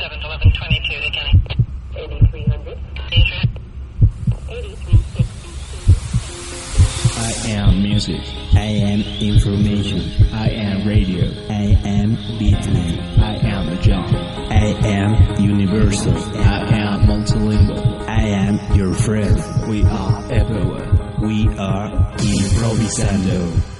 7 11 22, the 8300. 8362. I am music. I am information. I am radio. I am beatnik. I am a jungle. I am universal. I am multilingual. I am your friend. We are everywhere. We are improvisando.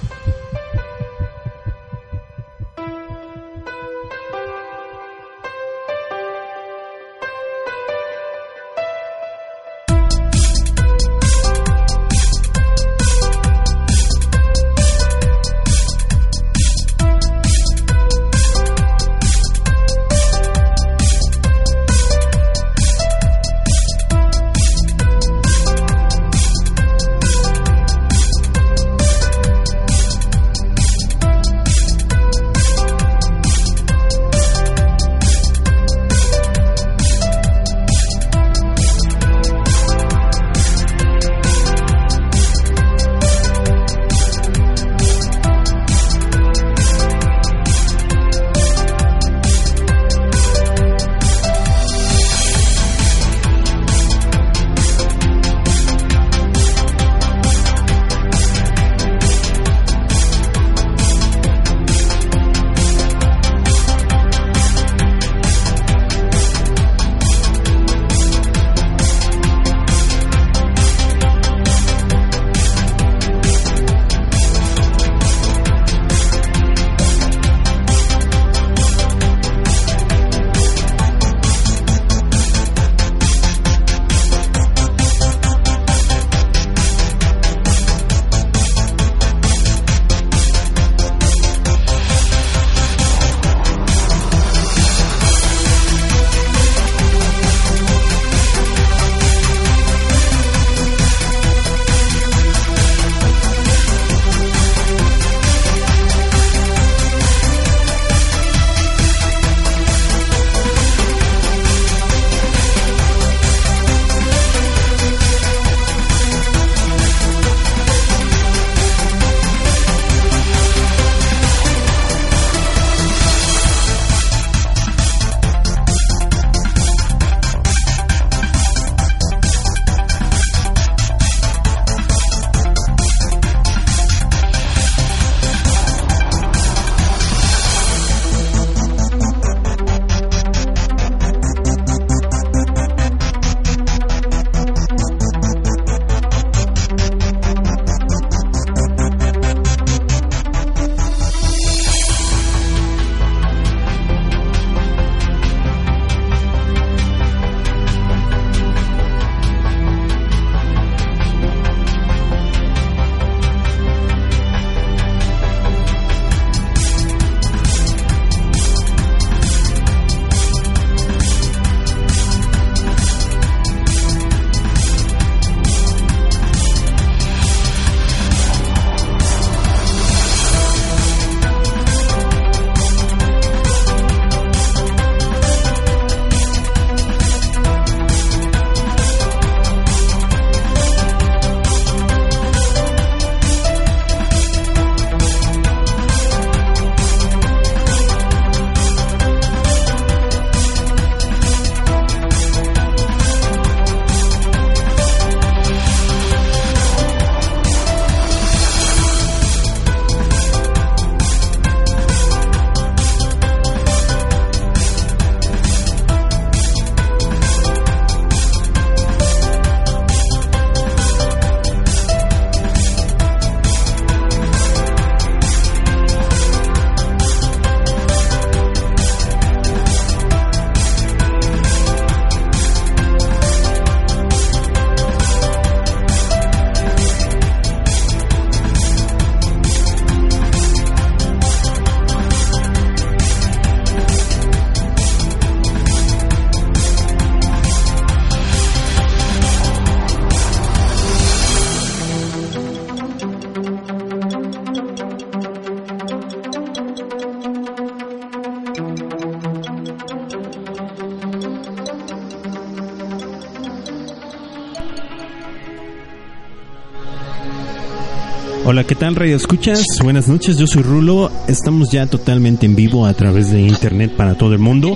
Hola, ¿qué tal Radio Escuchas? Buenas noches, yo soy Rulo. Estamos ya totalmente en vivo a través de internet para todo el mundo.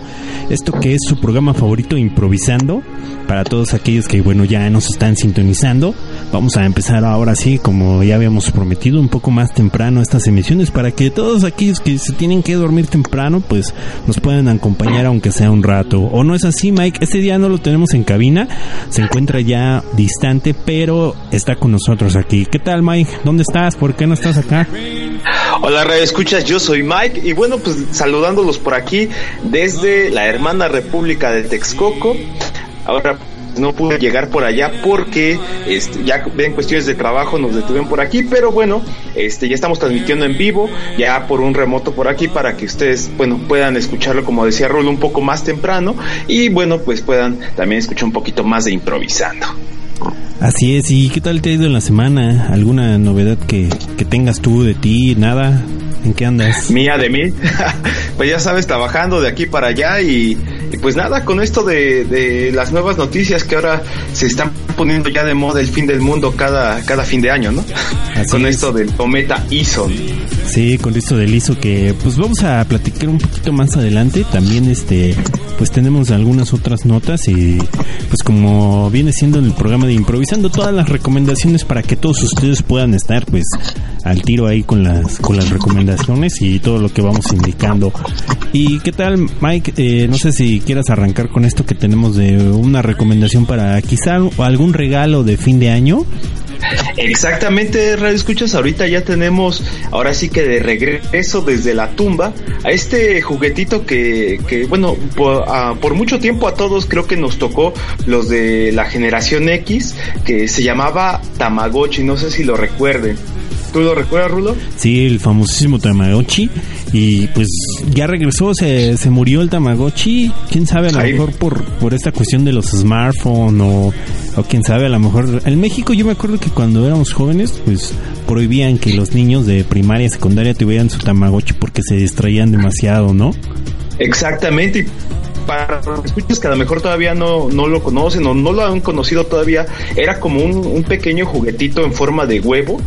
Esto que es su programa favorito Improvisando, para todos aquellos que bueno ya nos están sintonizando. Vamos a empezar ahora sí, como ya habíamos prometido, un poco más temprano estas emisiones para que todos aquellos que se tienen que dormir temprano, pues nos puedan acompañar aunque sea un rato. ¿O no es así, Mike? Este día no lo tenemos en cabina, se encuentra ya distante, pero está con nosotros aquí. ¿Qué tal, Mike? ¿Dónde está? ¿Por qué no estás acá? Hola, Radio Escuchas, yo soy Mike y bueno, pues saludándolos por aquí desde la hermana República de Texcoco. Ahora no pude llegar por allá porque este, ya ven cuestiones de trabajo nos detuvieron por aquí, pero bueno, este ya estamos transmitiendo en vivo, ya por un remoto por aquí para que ustedes, bueno, puedan escucharlo como decía Rulo un poco más temprano y bueno, pues puedan también escuchar un poquito más de improvisando. Así es, ¿y qué tal te ha ido en la semana? ¿Alguna novedad que, que tengas tú de ti? ¿Nada? ¿En qué andas? Mía de mí. pues ya sabes, trabajando de aquí para allá y, y pues nada, con esto de, de, las nuevas noticias que ahora se están poniendo ya de moda el fin del mundo cada, cada fin de año, ¿no? Así con es. esto del cometa Ison. Sí, con esto del ISO que pues vamos a platicar un poquito más adelante. También este pues tenemos algunas otras notas y pues como viene siendo en el programa de improvisando todas las recomendaciones para que todos ustedes puedan estar pues al tiro ahí con las con las recomendaciones y todo lo que vamos indicando. ¿Y qué tal Mike? Eh, no sé si quieras arrancar con esto que tenemos de una recomendación para quizá algún regalo de fin de año. Exactamente, Radio Escuchas, ahorita ya tenemos, ahora sí que de regreso desde la tumba, a este juguetito que, que bueno, por, a, por, mucho tiempo a todos creo que nos tocó los de la generación X, que se llamaba Tamagotchi, no sé si lo recuerden. ¿Tú lo recuerdas, Rulo? Sí, el famosísimo Tamagotchi. Y pues ya regresó, se, se murió el Tamagotchi. Quién sabe, a lo Ahí. mejor por, por esta cuestión de los smartphones o, o quién sabe, a lo mejor. En México yo me acuerdo que cuando éramos jóvenes, pues prohibían que los niños de primaria y secundaria tuvieran su Tamagotchi porque se distraían demasiado, ¿no? Exactamente para los escuchas que a lo mejor todavía no, no lo conocen o no lo han conocido todavía, era como un, un, pequeño juguetito en forma de huevo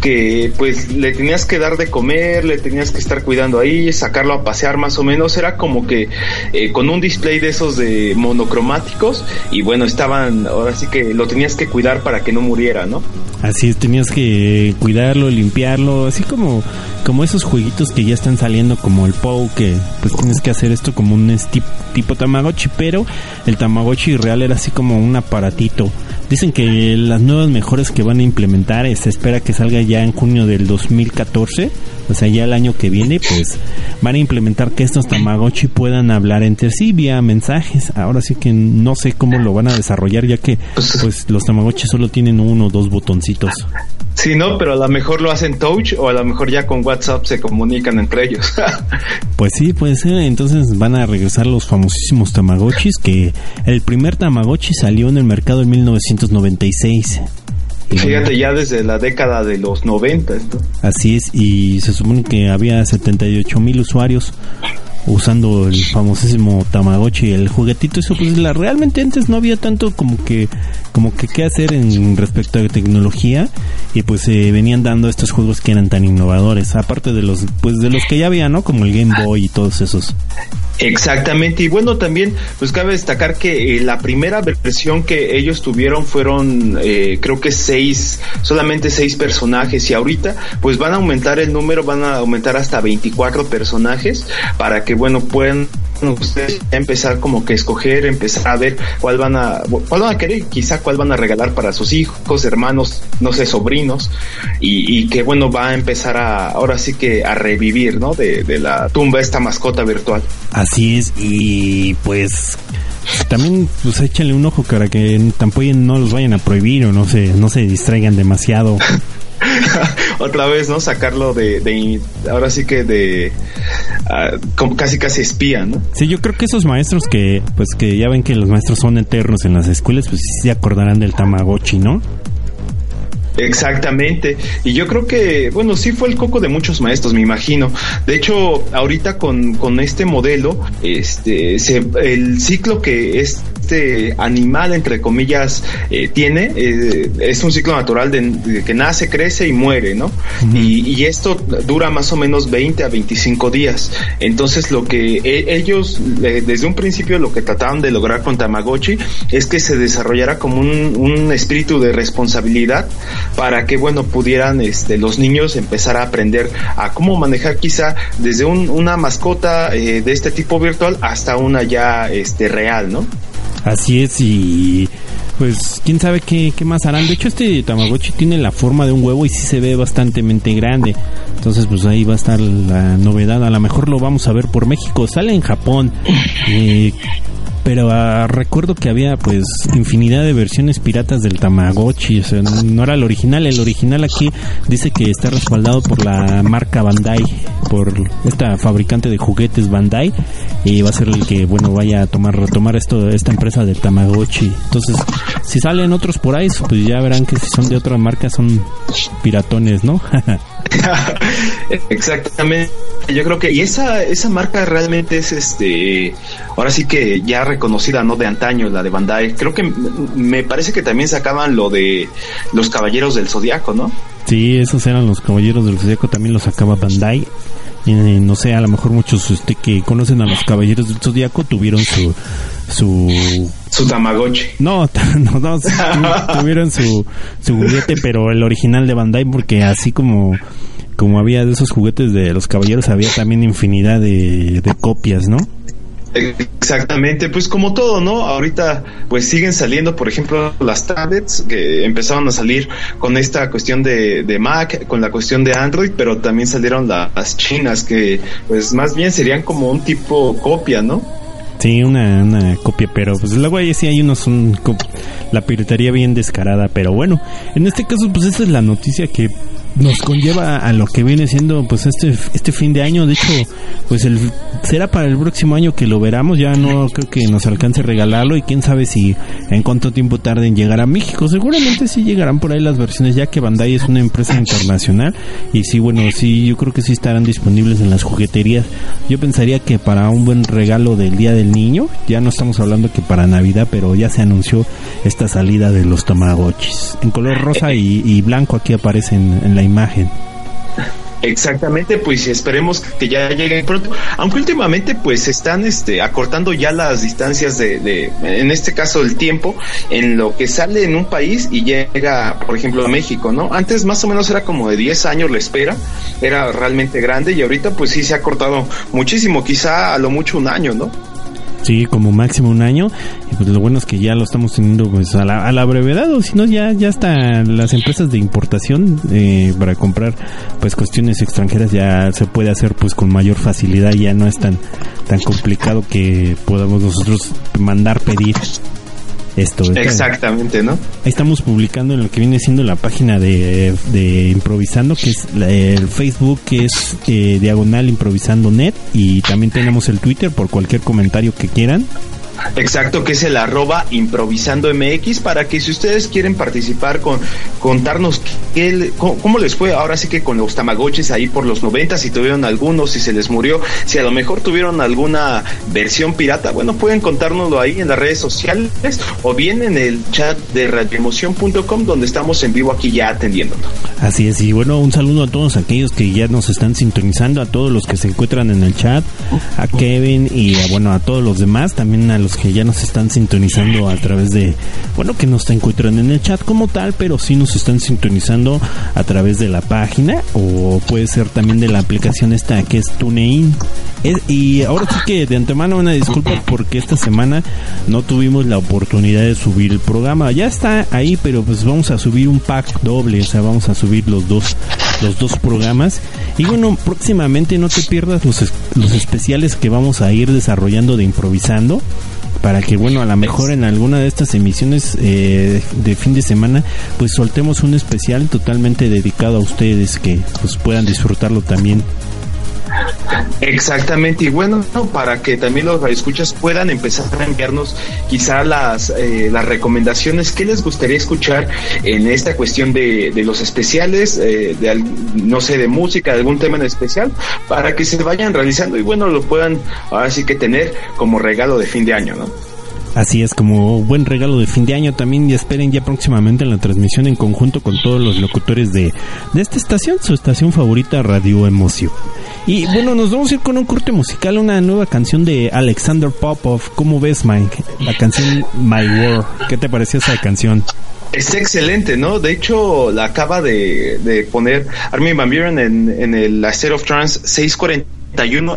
que pues le tenías que dar de comer, le tenías que estar cuidando ahí, sacarlo a pasear más o menos, era como que eh, con un display de esos de monocromáticos y bueno, estaban, ahora sí que lo tenías que cuidar para que no muriera, ¿no? Así es, tenías que cuidarlo, limpiarlo, así como, como esos jueguitos que ya están saliendo como el POW, que pues tienes que hacer esto como un tipo Tamagotchi, pero el Tamagotchi real era así como un aparatito. Dicen que las nuevas mejores que van a implementar, se espera que salga ya en junio del 2014, o sea, ya el año que viene, pues van a implementar que estos Tamagotchi puedan hablar entre sí vía mensajes. Ahora sí que no sé cómo lo van a desarrollar, ya que pues los Tamagotchi solo tienen uno o dos botoncitos. Sí, no, pero a lo mejor lo hacen touch o a lo mejor ya con WhatsApp se comunican entre ellos. pues sí, puede ser. Entonces van a regresar los famosísimos Tamagotchis, que el primer Tamagotchi salió en el mercado en 1996. Fíjate, ya desde la década de los 90. Esto. Así es, y se supone que había 78 mil usuarios usando el famosísimo Tamagotchi, el juguetito, eso pues la, realmente antes no había tanto como que como que qué hacer en respecto a tecnología y pues se eh, venían dando estos juegos que eran tan innovadores, aparte de los pues de los que ya había, ¿no? Como el Game Boy y todos esos. Exactamente, y bueno, también pues cabe destacar que eh, la primera versión que ellos tuvieron fueron eh, creo que seis, solamente seis personajes y ahorita pues van a aumentar el número, van a aumentar hasta 24 personajes para que bueno puedan ustedes empezar como que escoger, empezar a ver cuál van a, cuál van a querer, quizá cuál van a regalar para sus hijos, hermanos, no sé, sobrinos, y, y que bueno, va a empezar a, ahora sí que a revivir, ¿no? De, de la tumba esta mascota virtual. Así es, y pues también pues échale un ojo para que tampoco no los vayan a prohibir o no se, no se distraigan demasiado. otra vez, ¿no? Sacarlo de, de ahora sí que de uh, como casi casi espía, ¿no? Sí, yo creo que esos maestros que, pues que ya ven que los maestros son eternos en las escuelas, pues sí se acordarán del Tamagotchi, ¿no? Exactamente. Y yo creo que, bueno, sí fue el coco de muchos maestros, me imagino. De hecho, ahorita con, con este modelo, este, se, el ciclo que es este animal, entre comillas, eh, tiene, eh, es un ciclo natural de, de que nace, crece y muere, ¿no? y, y esto dura más o menos 20 a 25 días. Entonces lo que e- ellos eh, desde un principio lo que trataban de lograr con Tamagotchi es que se desarrollara como un, un espíritu de responsabilidad para que bueno pudieran este, los niños empezar a aprender a cómo manejar quizá desde un- una mascota eh, de este tipo virtual hasta una ya este real, ¿no? Así es, y pues quién sabe qué, qué más harán. De hecho, este Tamagotchi tiene la forma de un huevo y sí se ve bastante grande. Entonces, pues ahí va a estar la novedad. A lo mejor lo vamos a ver por México. Sale en Japón. Eh, pero ah, recuerdo que había pues infinidad de versiones piratas del Tamagotchi, o sea, no era el original, el original aquí dice que está respaldado por la marca Bandai, por esta fabricante de juguetes Bandai y va a ser el que bueno vaya a tomar retomar esto esta empresa del Tamagotchi. Entonces, si salen otros por ahí, pues ya verán que si son de otra marca son piratones, ¿no? Exactamente. Yo creo que y esa esa marca realmente es este ahora sí que ya reconocida no de antaño la de Bandai. Creo que me parece que también sacaban lo de los Caballeros del Zodiaco, ¿no? Sí, esos eran los caballeros del Zodíaco, también los sacaba Bandai. Eh, no sé, a lo mejor muchos este, que conocen a los caballeros del Zodíaco tuvieron su su Su Tamagotchi. no, no, no, tuvieron su su juguete, pero el original de Bandai porque así como como había de esos juguetes de los caballeros había también infinidad de, de copias, ¿no? Exactamente, pues como todo, ¿no? Ahorita pues siguen saliendo, por ejemplo, las tablets que empezaron a salir con esta cuestión de, de Mac, con la cuestión de Android, pero también salieron la- las chinas que pues más bien serían como un tipo copia, ¿no? Sí, una, una copia, pero pues luego ahí sí hay unos co- la piratería bien descarada, pero bueno, en este caso pues esta es la noticia que nos conlleva a lo que viene siendo pues este este fin de año, de hecho, pues el será para el próximo año que lo veramos, ya no creo que nos alcance regalarlo y quién sabe si en cuánto tiempo tarde en llegar a México. Seguramente sí llegarán por ahí las versiones ya que Bandai es una empresa internacional y sí, bueno, sí yo creo que sí estarán disponibles en las jugueterías. Yo pensaría que para un buen regalo del Día del Niño, ya no estamos hablando que para Navidad, pero ya se anunció esta salida de los Tamagotchis. En color rosa y, y blanco aquí aparecen en la imagen. Exactamente, pues esperemos que ya lleguen pronto. Aunque últimamente pues están este acortando ya las distancias de, de en este caso el tiempo en lo que sale en un país y llega, por ejemplo, a México, ¿no? Antes más o menos era como de 10 años la espera, era realmente grande y ahorita pues sí se ha cortado muchísimo, quizá a lo mucho un año, ¿no? Sí, como máximo un año. Y pues lo bueno es que ya lo estamos teniendo pues a la, a la brevedad, o si no ya ya hasta las empresas de importación eh, para comprar pues cuestiones extranjeras ya se puede hacer pues con mayor facilidad, ya no es tan tan complicado que podamos nosotros mandar pedir esto. ¿verdad? Exactamente, ¿no? Ahí estamos publicando en lo que viene siendo la página de, de Improvisando, que es la- el Facebook, que es eh, Diagonal Improvisando Net, y también tenemos el Twitter por cualquier comentario que quieran. Exacto, que es el arroba improvisando MX para que si ustedes quieren participar con contarnos qué, cómo les fue ahora sí que con los tamagotchis ahí por los 90, si tuvieron algunos, si se les murió, si a lo mejor tuvieron alguna versión pirata, bueno, pueden contárnoslo ahí en las redes sociales o bien en el chat de radioemoción.com donde estamos en vivo aquí ya atendiéndonos. Así es, y bueno, un saludo a todos aquellos que ya nos están sintonizando, a todos los que se encuentran en el chat, a Kevin y a, bueno, a todos los demás, también a los que ya nos están sintonizando a través de, bueno, que no se encuentran en el chat como tal, pero sí nos están sintonizando a través de la página o puede ser también de la aplicación esta que es TuneIn. Y ahora sí que de antemano una disculpa porque esta semana no tuvimos la oportunidad de subir el programa. Ya está ahí, pero pues vamos a subir un pack doble, o sea, vamos a subir los dos los dos programas. Y bueno, próximamente no te pierdas los, los especiales que vamos a ir desarrollando de improvisando para que bueno a lo mejor en alguna de estas emisiones eh, de fin de semana pues soltemos un especial totalmente dedicado a ustedes que pues puedan disfrutarlo también Exactamente, y bueno, no, para que también los escuchas puedan empezar a enviarnos quizá las, eh, las recomendaciones que les gustaría escuchar en esta cuestión de, de los especiales, eh, de no sé, de música, de algún tema en especial, para que se vayan realizando y bueno, lo puedan ahora sí que tener como regalo de fin de año, ¿no? Así es, como buen regalo de fin de año también y esperen ya próximamente la transmisión en conjunto con todos los locutores de, de esta estación, su estación favorita Radio Emoción. Y bueno, nos vamos a ir con un corte musical, una nueva canción de Alexander Popov. ¿Cómo ves, Mike? La canción My World. ¿Qué te pareció esa canción? Es excelente, ¿no? De hecho, la acaba de, de poner Armin Van Buren en, en el of Trance 640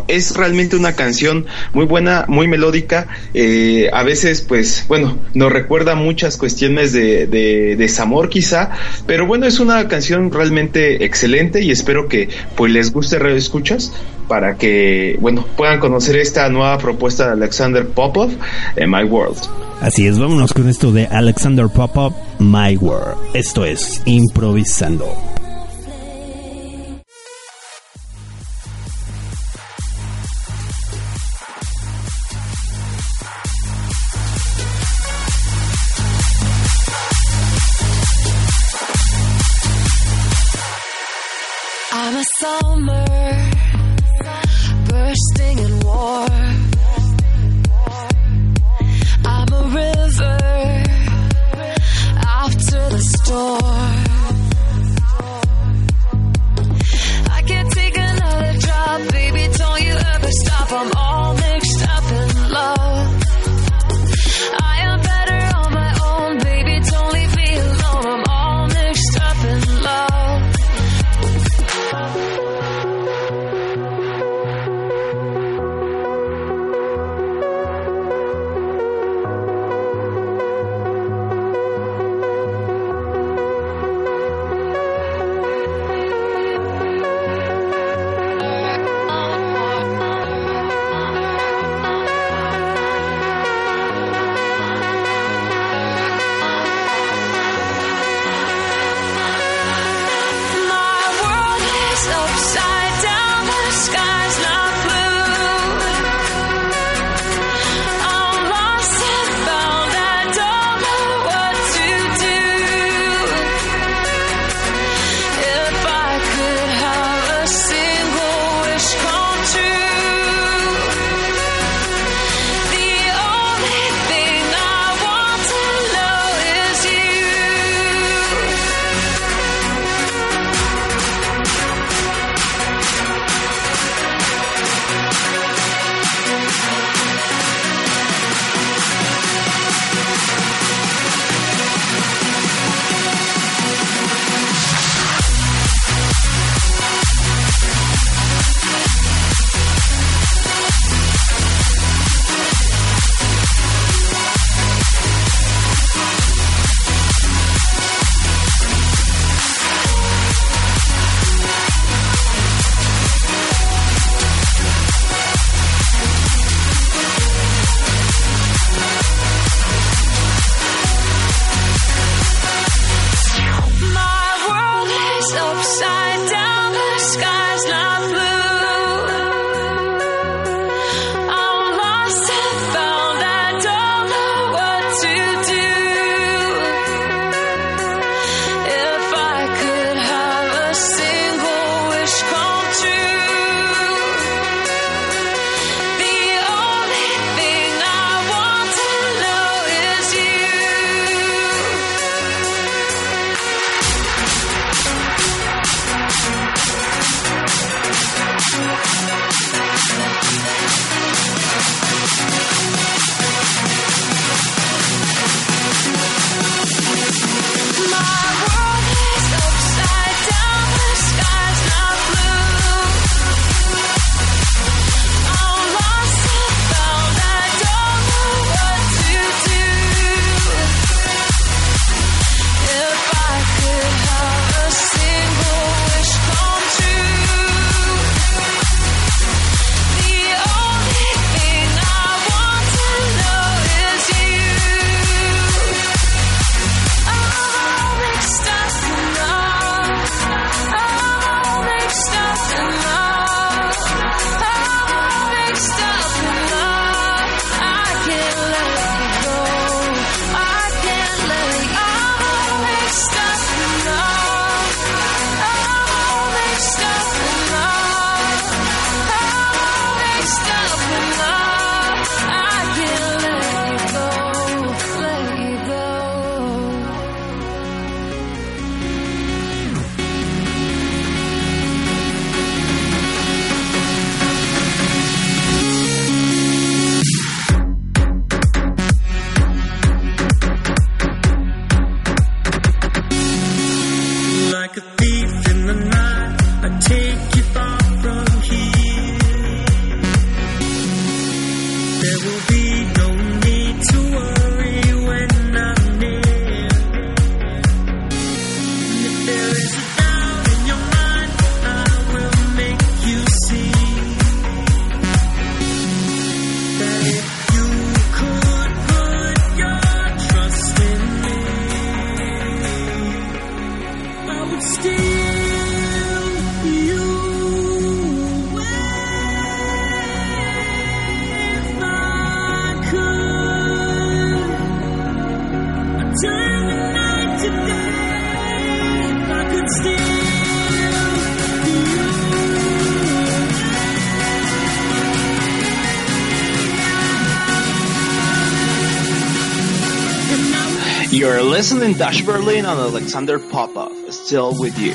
es realmente una canción muy buena, muy melódica. Eh, a veces, pues, bueno, nos recuerda muchas cuestiones de, de, desamor quizá, pero bueno, es una canción realmente excelente y espero que pues les guste Radio Escuchas para que, bueno, puedan conocer esta nueva propuesta de Alexander Popov, en My World. Así es, vámonos con esto de Alexander Popov, My World. Esto es Improvisando. Listening Dash Berlin and Alexander Popov, still with you.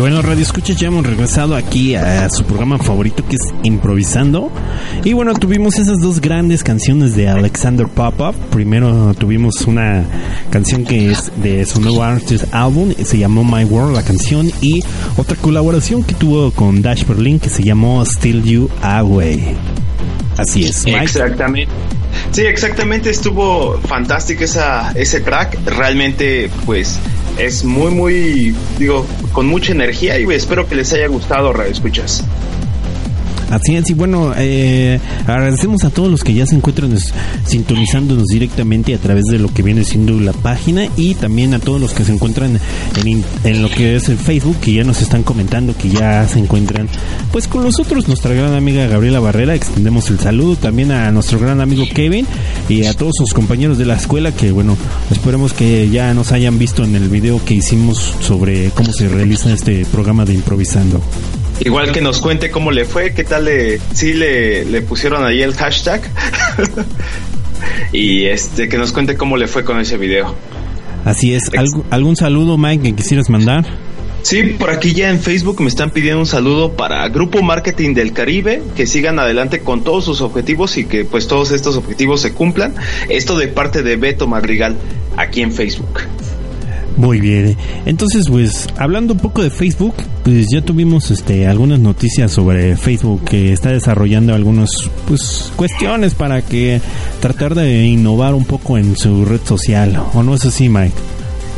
Bueno, Radio Escuchas, ya hemos regresado aquí a su programa favorito que es Improvisando. Y bueno, tuvimos esas dos grandes canciones de Alexander Popov. Primero tuvimos una canción que es de su nuevo artist álbum, se llamó My World la canción. Y otra colaboración que tuvo con Dash Berlin que se llamó Still You Away. Así es. Mike. Exactamente. Sí, exactamente, estuvo fantástico esa, ese track. Realmente, pues, es muy, muy, digo, con mucha energía y espero que les haya gustado, Radio Escuchas. Así es, y bueno, eh, agradecemos a todos los que ya se encuentran sintonizándonos directamente a través de lo que viene siendo la página y también a todos los que se encuentran en, en lo que es el Facebook, que ya nos están comentando que ya se encuentran pues con nosotros, nuestra gran amiga Gabriela Barrera, extendemos el saludo también a nuestro gran amigo Kevin y a todos sus compañeros de la escuela que bueno, esperemos que ya nos hayan visto en el video que hicimos sobre cómo se realiza este programa de improvisando. Igual que nos cuente cómo le fue, qué tal le, sí le, le pusieron ahí el hashtag. y este, que nos cuente cómo le fue con ese video. Así es, ¿Algu- ¿algún saludo Mike que quisieras mandar? Sí, por aquí ya en Facebook me están pidiendo un saludo para Grupo Marketing del Caribe, que sigan adelante con todos sus objetivos y que pues todos estos objetivos se cumplan. Esto de parte de Beto Madrigal, aquí en Facebook. Muy bien. Entonces, pues, hablando un poco de Facebook, pues ya tuvimos este algunas noticias sobre Facebook que está desarrollando algunas pues cuestiones para que tratar de innovar un poco en su red social. ¿O no es así, Mike?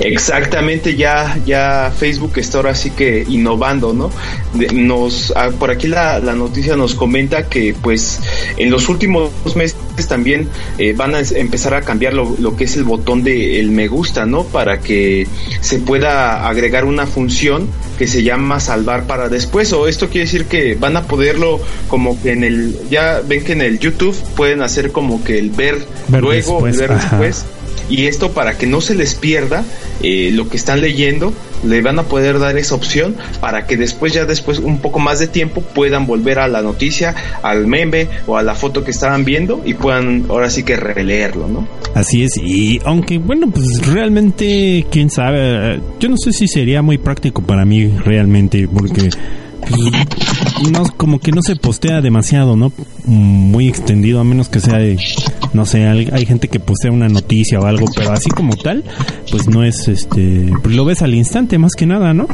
Exactamente, ya, ya Facebook está ahora sí que innovando, ¿no? De- nos, ah, por aquí la, la noticia nos comenta que pues en los últimos meses también eh, van a empezar a cambiar lo, lo que es el botón de el me gusta, ¿no? Para que se pueda agregar una función que se llama salvar para después, o esto quiere decir que van a poderlo como que en el, ya ven que en el YouTube pueden hacer como que el ver, Ver luego, después, el ver ajá. después. Y esto para que no se les pierda eh, lo que están leyendo, le van a poder dar esa opción para que después, ya después, un poco más de tiempo, puedan volver a la noticia, al meme o a la foto que estaban viendo y puedan ahora sí que releerlo, ¿no? Así es, y aunque bueno, pues realmente, quién sabe, yo no sé si sería muy práctico para mí realmente, porque no, como que no se postea demasiado, ¿no? Muy extendido, a menos que sea de, no sé, hay, gente que postea una noticia o algo, pero así como tal, pues no es, este, pues lo ves al instante más que nada, ¿no?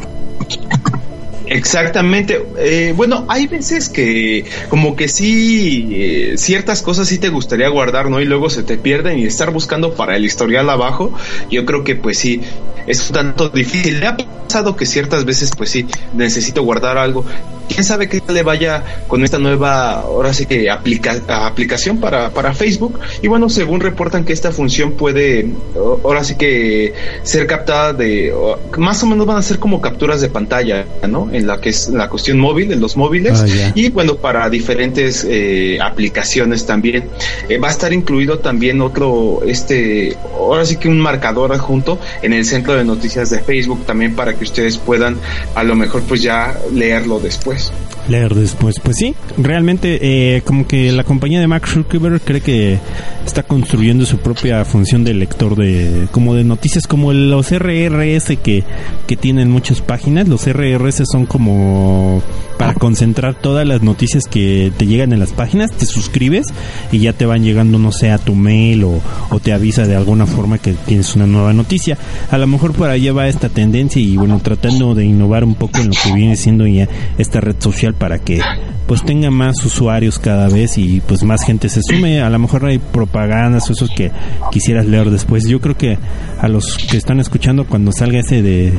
Exactamente. Eh, bueno, hay veces que como que sí, eh, ciertas cosas sí te gustaría guardar, ¿no? Y luego se te pierden y estar buscando para el historial abajo, yo creo que pues sí, es un tanto difícil. Le ha pasado que ciertas veces, pues sí, necesito guardar algo. Quién sabe qué le vaya con esta nueva, ahora sí que aplica, aplicación para, para Facebook. Y bueno, según reportan que esta función puede, ahora sí que ser captada de, más o menos van a ser como capturas de pantalla, ¿no? En la que es la cuestión móvil, en los móviles. Ah. Y bueno, para diferentes eh, aplicaciones también. Eh, va a estar incluido también otro, este, ahora sí que un marcador adjunto en el centro de noticias de Facebook también para que ustedes puedan a lo mejor pues ya leerlo después. Cheers. Leer después. Pues sí, realmente eh, como que la compañía de Max Zuckerberg cree que está construyendo su propia función de lector de como de noticias como los RRS que, que tienen muchas páginas. Los RRS son como para concentrar todas las noticias que te llegan en las páginas, te suscribes y ya te van llegando, no sé, a tu mail o, te avisa de alguna forma que tienes una nueva noticia. A lo mejor por allá va esta tendencia y bueno, tratando de innovar un poco en lo que viene siendo ya esta red social para que pues tenga más usuarios cada vez y pues más gente se sume. A lo mejor hay propagandas o esos que quisieras leer después. Yo creo que a los que están escuchando cuando salga ese de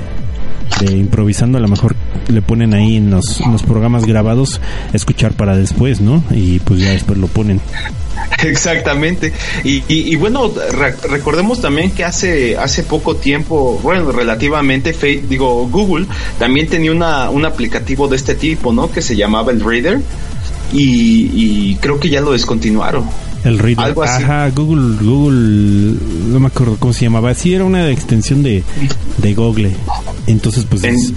de improvisando a lo mejor le ponen ahí en los, en los programas grabados escuchar para después, ¿no? Y pues ya después lo ponen. Exactamente. Y, y, y bueno, re- recordemos también que hace, hace poco tiempo, bueno, relativamente, Fe- digo, Google también tenía una, un aplicativo de este tipo, ¿no? Que se llamaba el Reader. Y, y creo que ya lo descontinuaron. El Reader. Algo así. Ajá, Google, Google, no me acuerdo cómo se llamaba. Sí, era una extensión de, de Google. Entonces, pues En- es-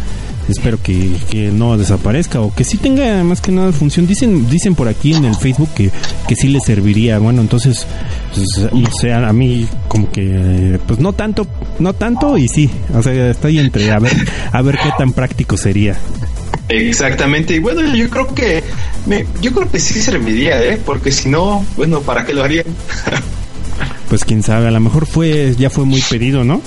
espero que, que no desaparezca o que sí tenga más que nada función. Dicen dicen por aquí en el Facebook que, que sí le serviría. Bueno, entonces, pues, no sé, a mí como que, pues no tanto, no tanto y sí. O sea, estoy entre a ver, a ver qué tan práctico sería. Exactamente. Y bueno, yo creo que, me, yo creo que sí serviría, ¿eh? Porque si no, bueno, ¿para qué lo harían? Pues quién sabe, a lo mejor fue, ya fue muy pedido, ¿no?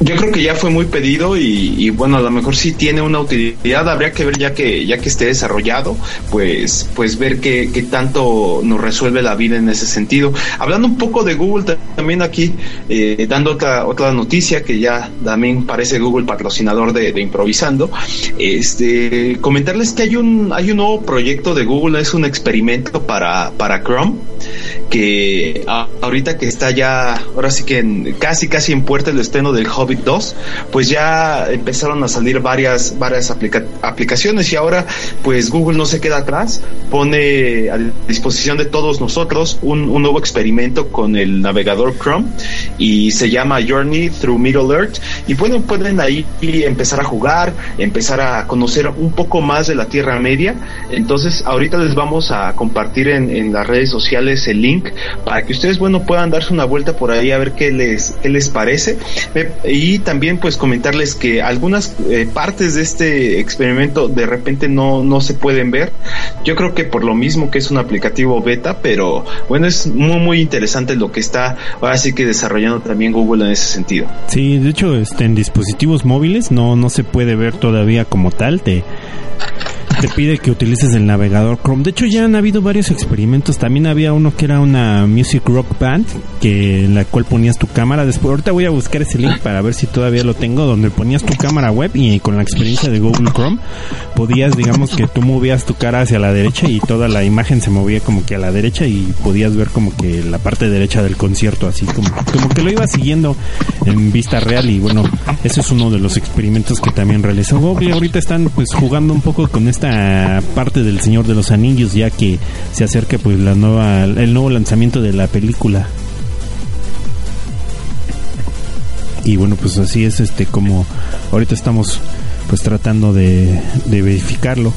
Yo creo que ya fue muy pedido y, y, bueno, a lo mejor sí tiene una utilidad. Habría que ver ya que ya que esté desarrollado, pues pues ver qué, qué tanto nos resuelve la vida en ese sentido. Hablando un poco de Google ta- también aquí, eh, dando otra otra noticia que ya también parece Google patrocinador de, de improvisando. Este comentarles que hay un hay un nuevo proyecto de Google, es un experimento para para Chrome que ahorita que está ya ahora sí que casi casi en puerta el estreno del Hobbit 2, pues ya empezaron a salir varias varias aplica- aplicaciones y ahora pues Google no se queda atrás, pone a disposición de todos nosotros un, nuevo experimento con el navegador Chrome y se llama Journey Through Middle Earth y bueno, pueden ahí empezar a jugar, empezar a conocer un poco más de la Tierra Media. Entonces, ahorita les vamos a compartir en las redes sociales el link para que ustedes, bueno, puedan darse una vuelta por ahí a ver qué les, qué les parece. Eh, Y también, pues, comentarles que algunas eh, partes de este experimento de repente no, no se pueden ver. Yo creo que por lo mismo que es un aplicativo beta, pero bueno, es muy, muy interesante lo que está ahora sí que desarrollando también Google en ese sentido. Sí, de hecho, este, en dispositivos móviles no, no se puede ver todavía como tal. Te, te pide que utilices el navegador Chrome. De hecho, ya han habido varios experimentos. También había uno que era una Music Rock Band, que en la cual ponías tu cámara. Después, ahorita voy a buscar ese link para ver si todavía lo tengo, donde ponías tu cámara web y con la experiencia de Google Chrome podías, digamos que tú movías tu cara hacia la derecha y toda la imagen se movía como que a la derecha y podías ver como que la parte derecha del concierto, así como, como que lo ibas siguiendo en vista real y bueno, ese es uno de los experimentos que también realizó Google. Ahorita están pues jugando un poco con esta parte del Señor de los Anillos ya que se acerca pues la nueva el nuevo lanzamiento de la película. Y bueno, pues así es este como ahorita estamos pues tratando de, de verificarlo.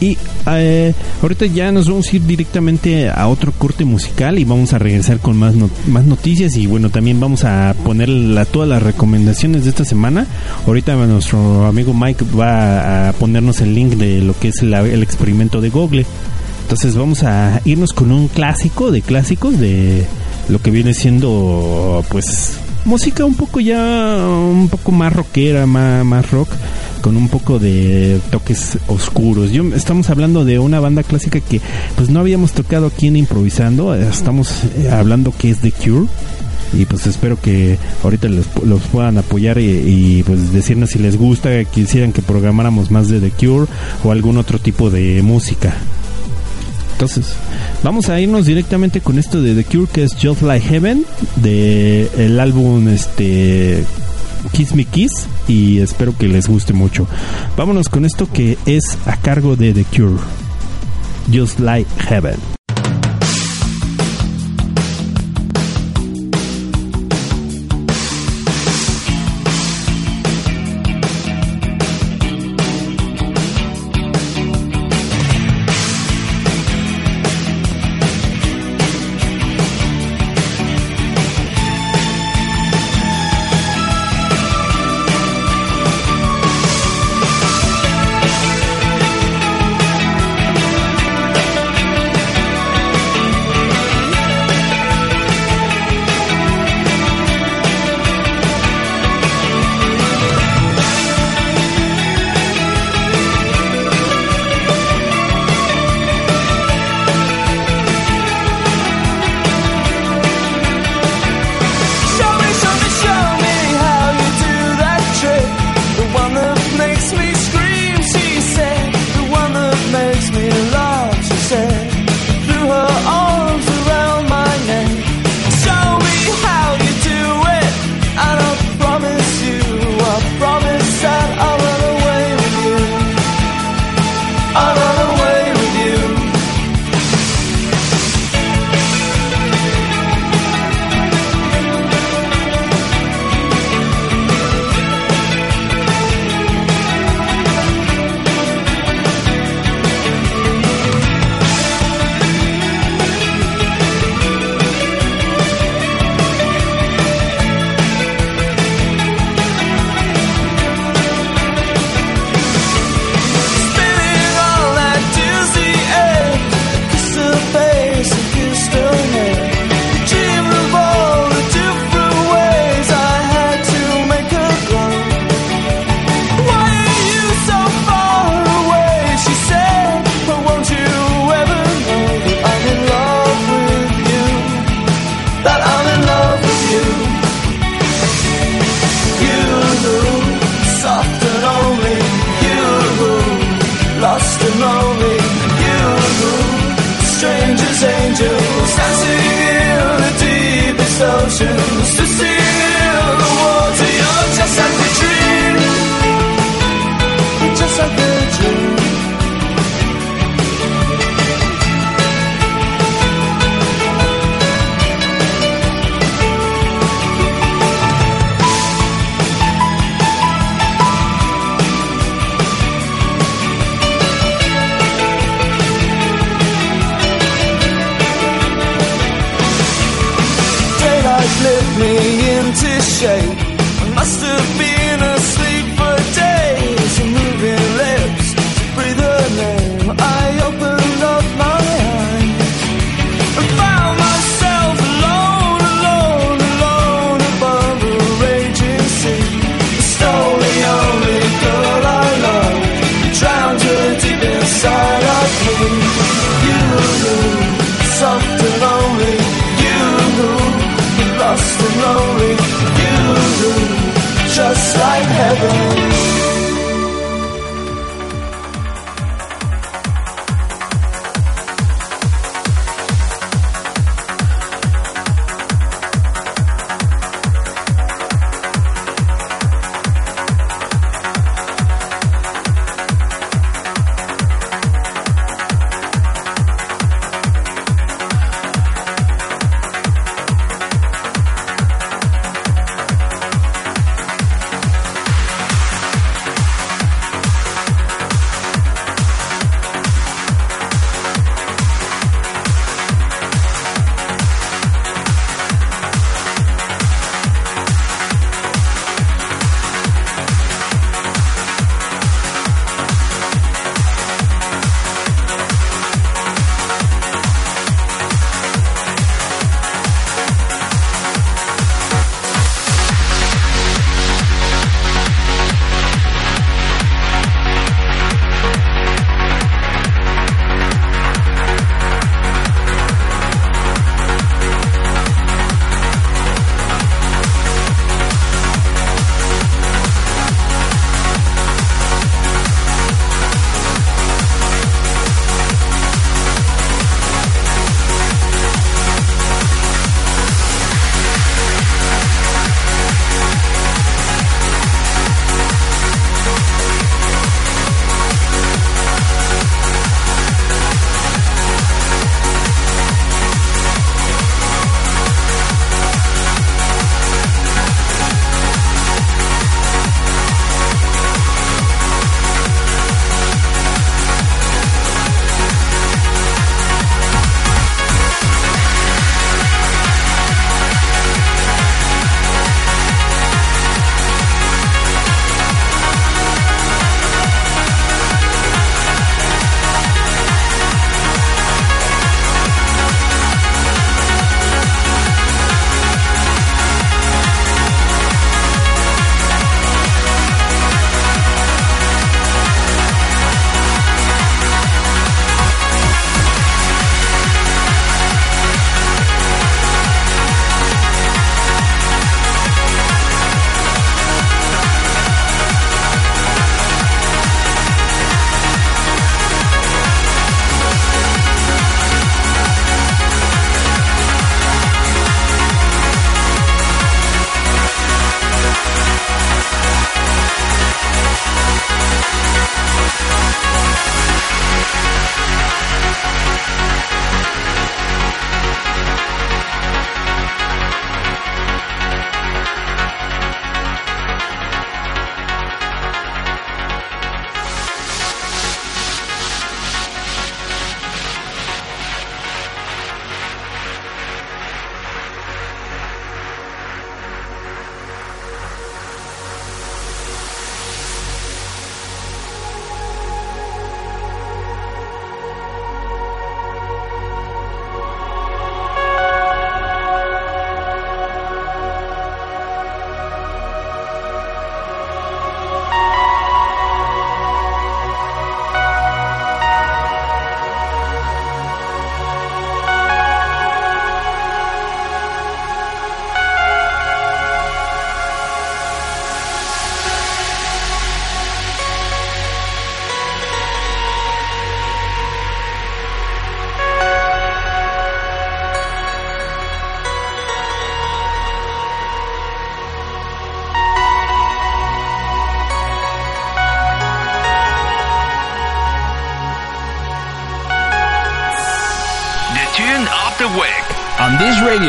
Y eh, ahorita ya nos vamos a ir directamente a otro corte musical y vamos a regresar con más, no- más noticias y bueno, también vamos a poner la- todas las recomendaciones de esta semana. Ahorita nuestro amigo Mike va a ponernos el link de lo que es el experimento de Google. Entonces vamos a irnos con un clásico de clásicos de lo que viene siendo pues música un poco ya, un poco más rockera, más, más rock, con un poco de toques oscuros. Yo, estamos hablando de una banda clásica que pues no habíamos tocado aquí en improvisando, estamos eh, hablando que es The Cure y pues espero que ahorita los, los puedan apoyar y, y, pues decirnos si les gusta, quisieran que programáramos más de The Cure o algún otro tipo de música. Entonces, vamos a irnos directamente con esto de The Cure, que es Just Like Heaven, de álbum este Kiss Me Kiss, y espero que les guste mucho. Vámonos con esto que es a cargo de The Cure, Just Like Heaven.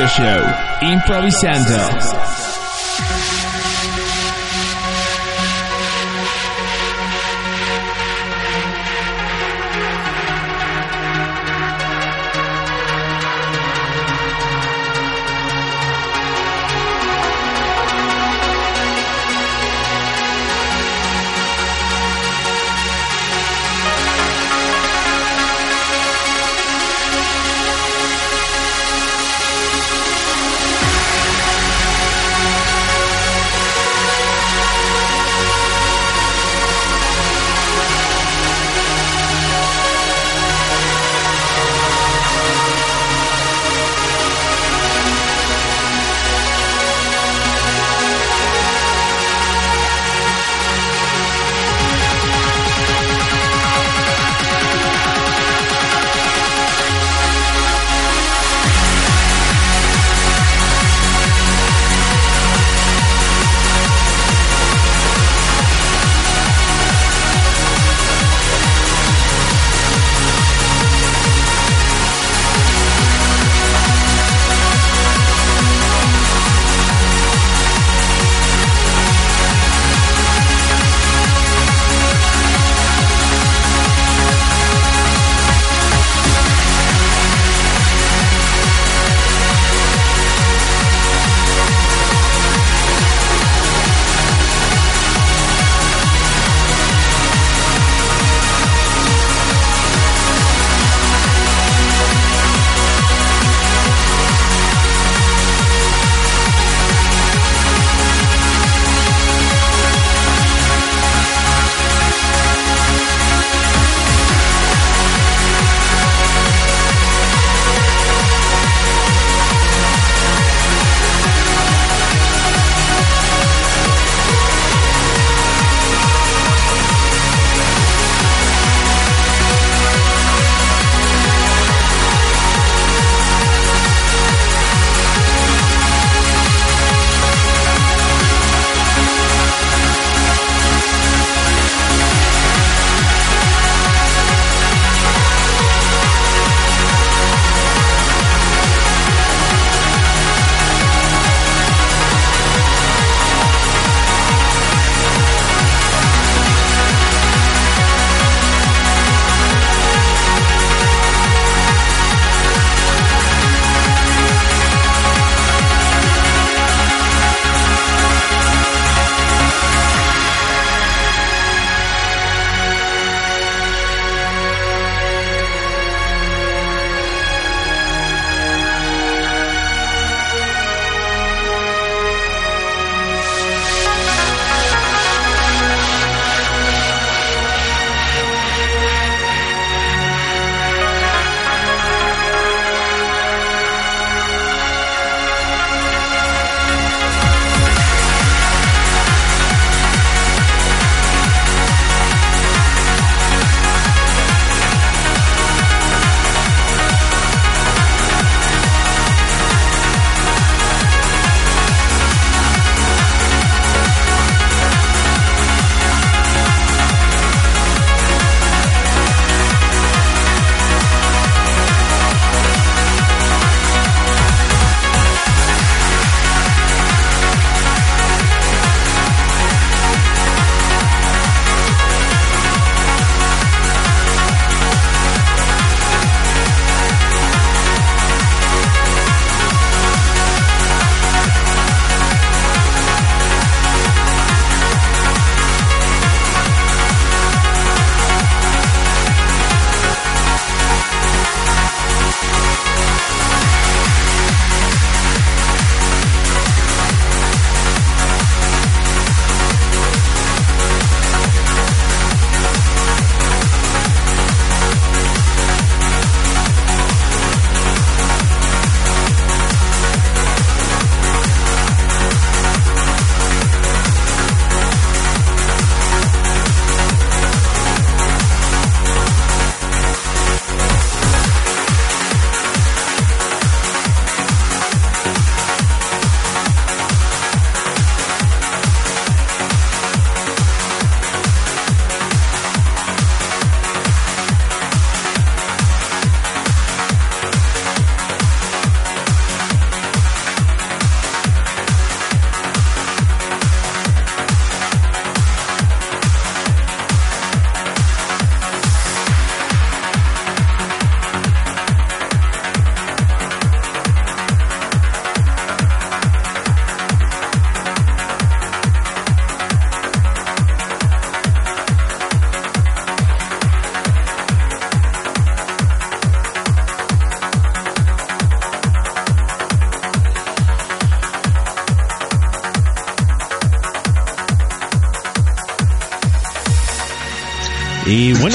Show, Improvisando.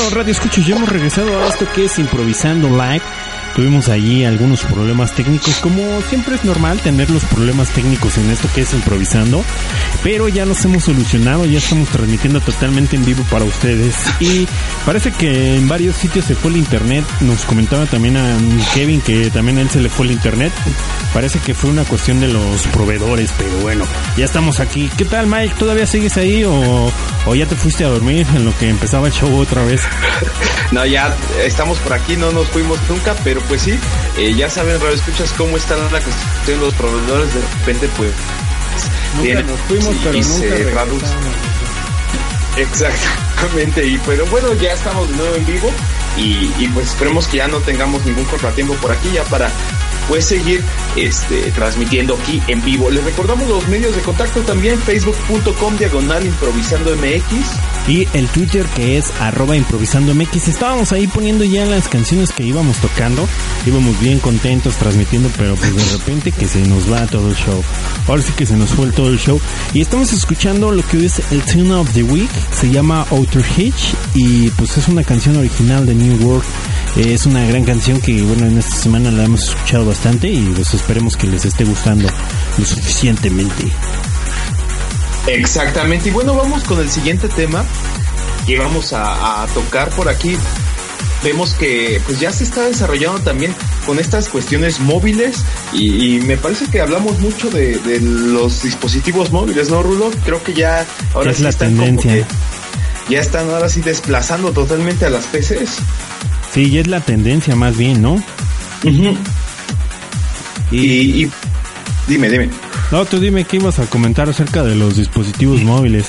Radio Escuchos, ya hemos regresado a esto que es Improvisando Live. Tuvimos allí algunos problemas técnicos, como siempre es normal tener los problemas técnicos en esto que es improvisando, pero ya los hemos solucionado, ya estamos transmitiendo totalmente en vivo para ustedes. Y parece que en varios sitios se fue el internet, nos comentaba también a Kevin que también a él se le fue el internet, parece que fue una cuestión de los proveedores, pero bueno, ya estamos aquí. ¿Qué tal Mike? ¿Todavía sigues ahí o, o ya te fuiste a dormir en lo que empezaba el show otra vez? No, ya estamos por aquí, no nos fuimos nunca, pero pues sí, eh, ya saben, Radio Escuchas, cómo están la cuestión de los proveedores, de repente pues... Nunca nos fuimos, pero y nunca se. Exactamente, y pero bueno, ya estamos de nuevo en vivo y, y pues esperemos que ya no tengamos ningún contratiempo por aquí ya para pues seguir este transmitiendo aquí en vivo. Les recordamos los medios de contacto también, facebook.com diagonal improvisando MX. Y el Twitter que es arroba improvisando MX. Estábamos ahí poniendo ya las canciones que íbamos tocando. Íbamos bien contentos transmitiendo, pero pues de repente que se nos va todo el show. Ahora sí que se nos fue todo el show. Y estamos escuchando lo que es el Tune of the Week. Se llama Outer Hitch. Y pues es una canción original de New World. Es una gran canción que bueno en esta semana la hemos escuchado bastante y pues esperemos que les esté gustando lo suficientemente. Exactamente, y bueno, vamos con el siguiente tema que vamos a, a tocar por aquí. Vemos que pues ya se está desarrollando también con estas cuestiones móviles y, y me parece que hablamos mucho de, de los dispositivos móviles, ¿no, Rulo? Creo que ya ahora Es sí la están como tendencia. que ya están ahora sí desplazando totalmente a las PCs. Sí, ya es la tendencia más bien, ¿no? y, y- dime, dime. No, tú dime qué ibas a comentar acerca de los dispositivos móviles.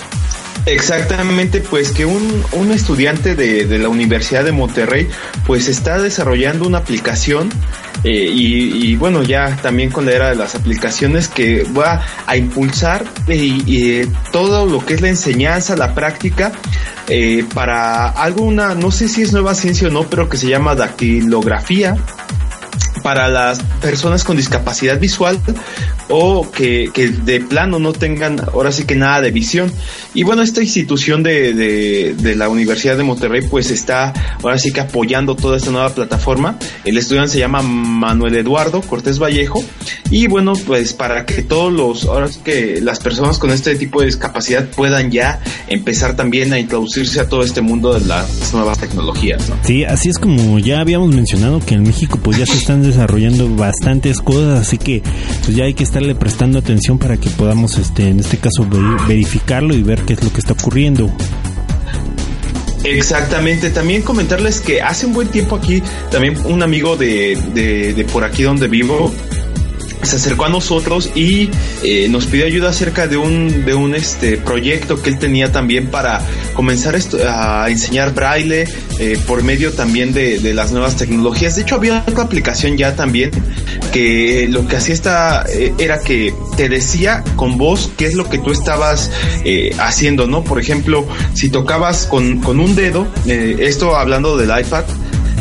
Exactamente, pues que un, un estudiante de, de la Universidad de Monterrey pues está desarrollando una aplicación eh, y, y, bueno, ya también con la era de las aplicaciones que va a impulsar eh, y, todo lo que es la enseñanza, la práctica eh, para alguna, no sé si es nueva ciencia o no, pero que se llama dactilografía para las personas con discapacidad visual o que, que de plano no tengan ahora sí que nada de visión. Y bueno, esta institución de, de, de la Universidad de Monterrey pues está ahora sí que apoyando toda esta nueva plataforma. El estudiante se llama Manuel Eduardo Cortés Vallejo y bueno, pues para que todos los, ahora sí que las personas con este tipo de discapacidad puedan ya empezar también a introducirse a todo este mundo de las nuevas tecnologías. ¿no? Sí, así es como ya habíamos mencionado que en México pues ya se están desarrollando bastantes cosas, así que pues ya hay que estarle prestando atención para que podamos este en este caso ver- verificarlo y ver qué es lo que está ocurriendo. Exactamente, también comentarles que hace un buen tiempo aquí, también un amigo de, de, de por aquí donde vivo, se acercó a nosotros y eh, nos pidió ayuda acerca de un de un este proyecto que él tenía también para comenzar a enseñar braille eh, por medio también de, de las nuevas tecnologías. De hecho había otra aplicación ya también que lo que hacía esta eh, era que te decía con voz qué es lo que tú estabas eh, haciendo, ¿no? Por ejemplo, si tocabas con, con un dedo, esto hablando del iPad,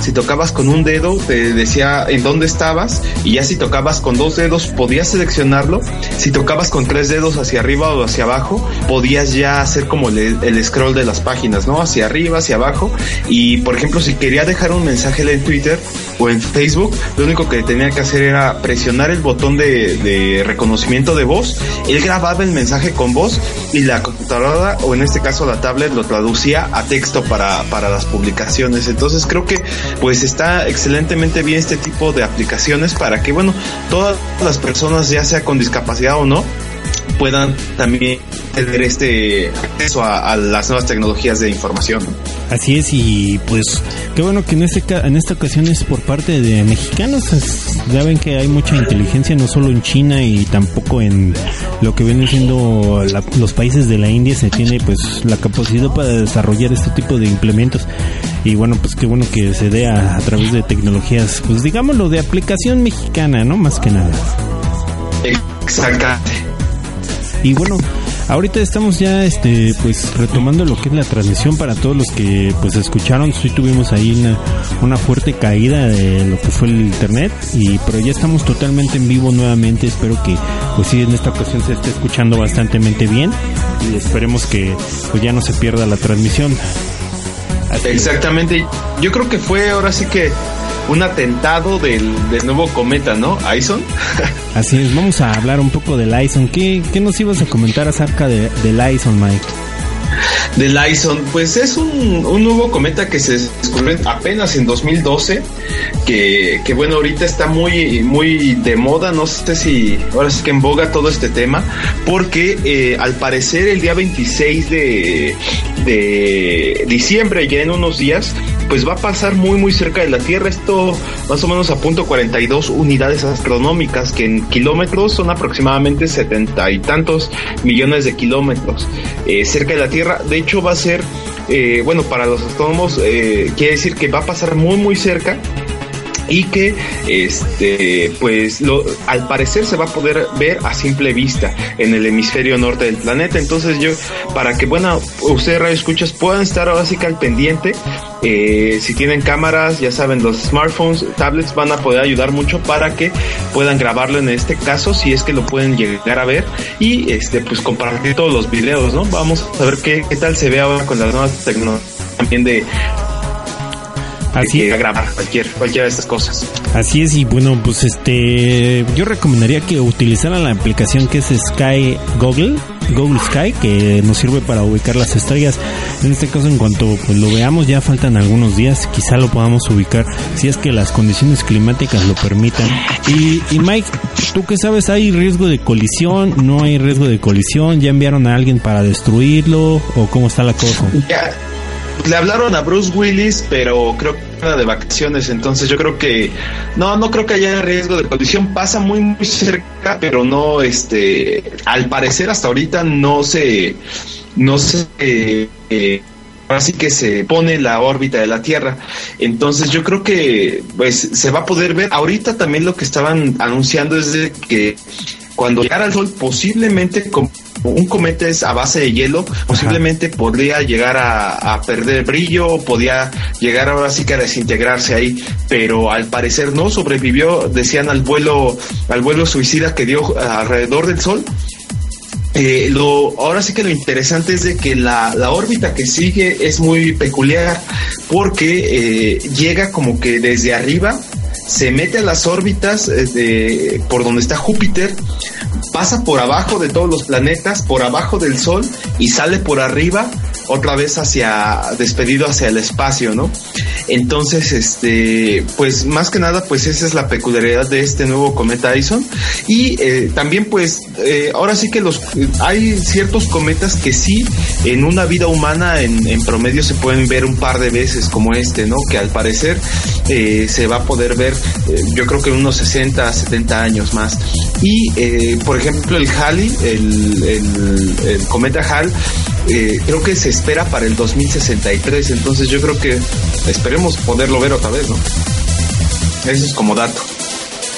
si tocabas con un dedo te decía en dónde estabas y ya si tocabas con dos dedos podías seleccionarlo. Si tocabas con tres dedos hacia arriba o hacia abajo podías ya hacer como el, scroll de las páginas, ¿no? Hacia arriba, hacia abajo. Y por ejemplo si quería dejar un mensaje en Twitter o en Facebook, lo único que tenía que hacer era presionar el botón de, de reconocimiento de voz. Él grababa el mensaje con voz y la computadora o en este caso la tablet lo traducía a texto para, para las publicaciones. Entonces creo que pues está excelentemente bien este tipo de aplicaciones para que bueno, todas las personas ya sea con discapacidad o no puedan también tener este acceso a, las nuevas tecnologías de información. Así es y pues qué bueno que en este en esta ocasión es por parte de mexicanos. Ya ven que hay mucha inteligencia no solo en China y tampoco en lo que vienen siendo la- los países de la India se tiene pues la capacidad para desarrollar este tipo de implementos y bueno pues qué bueno que se dé a, a través de tecnologías pues digámoslo de aplicación mexicana no más que nada. Exactamente. Y bueno, ahorita estamos ya este pues retomando lo que es la transmisión para todos los que pues escucharon, sí tuvimos ahí una, una fuerte caída de lo que fue el internet y pero ya estamos totalmente en vivo nuevamente, espero que pues sí en esta ocasión se esté escuchando bastante bien y esperemos que pues ya no se pierda la transmisión. Así es. Exactamente. Yo creo que fue ahora sí que un atentado del, del nuevo cometa, ¿no? Ison. Así es, vamos a hablar un poco del Ison. ¿Qué, qué nos ibas a comentar acerca de, del Ison, Mike? Del Ison, pues es un, un nuevo cometa que se descubrió apenas en 2012, que, que bueno, ahorita está muy, muy de moda, no sé si ahora sí que en boga todo este tema, porque eh, al parecer el día 26 de, de diciembre, ya en unos días, pues va a pasar muy muy cerca de la Tierra, esto más o menos a punto 42 unidades astronómicas, que en kilómetros son aproximadamente setenta y tantos millones de kilómetros eh, cerca de la Tierra. De hecho va a ser, eh, bueno, para los astrónomos eh, quiere decir que va a pasar muy muy cerca y que este pues al parecer se va a poder ver a simple vista en el hemisferio norte del planeta. Entonces yo para que bueno ustedes radio escuchas puedan estar ahora sí que al pendiente eh, si tienen cámaras ya saben los smartphones tablets van a poder ayudar mucho para que puedan grabarlo en este caso si es que lo pueden llegar a ver y este pues compartir todos los videos no vamos a ver qué, qué tal se ve ahora con las nuevas tecnologías también de Así que grabar cualquier cualquiera de estas cosas Así es, y bueno, pues este, yo recomendaría que utilizaran la aplicación que es Sky Google, Google Sky, que nos sirve para ubicar las estrellas. En este caso, en cuanto pues, lo veamos, ya faltan algunos días, quizá lo podamos ubicar, si es que las condiciones climáticas lo permitan. Y, y Mike, ¿tú qué sabes? ¿Hay riesgo de colisión? ¿No hay riesgo de colisión? ¿Ya enviaron a alguien para destruirlo? ¿O cómo está la cosa? Ya, le hablaron a Bruce Willis, pero creo que era de vacaciones, entonces yo creo que no, no creo que haya riesgo de colisión. Pasa muy muy cerca, pero no, este, al parecer hasta ahorita no se, no se, eh, así que se pone la órbita de la Tierra. Entonces yo creo que pues se va a poder ver. Ahorita también lo que estaban anunciando es de que cuando llegara al Sol posiblemente como un cometa es a base de hielo, posiblemente podría llegar a, a perder brillo, podía llegar ahora sí que a desintegrarse ahí, pero al parecer no sobrevivió, decían al vuelo, al vuelo suicida que dio alrededor del Sol. Eh, lo, ahora sí que lo interesante es de que la, la órbita que sigue es muy peculiar porque eh, llega como que desde arriba, se mete a las órbitas eh, de, por donde está Júpiter, pasa por abajo de todos los planetas, por abajo del Sol y sale por arriba otra vez hacia despedido hacia el espacio, ¿no? Entonces, este, pues más que nada, pues esa es la peculiaridad de este nuevo cometa Ison y eh, también, pues, eh, ahora sí que los hay ciertos cometas que sí en una vida humana en, promedio se pueden ver un par de veces como este, ¿no? Que al parecer eh, se va a poder ver, yo creo que unos 60, 70 años más. Y, por ejemplo, el Halley, el, cometa Hall, creo que se espera para el 2063, entonces yo creo que esperemos poderlo ver otra vez, ¿no? Eso es como dato.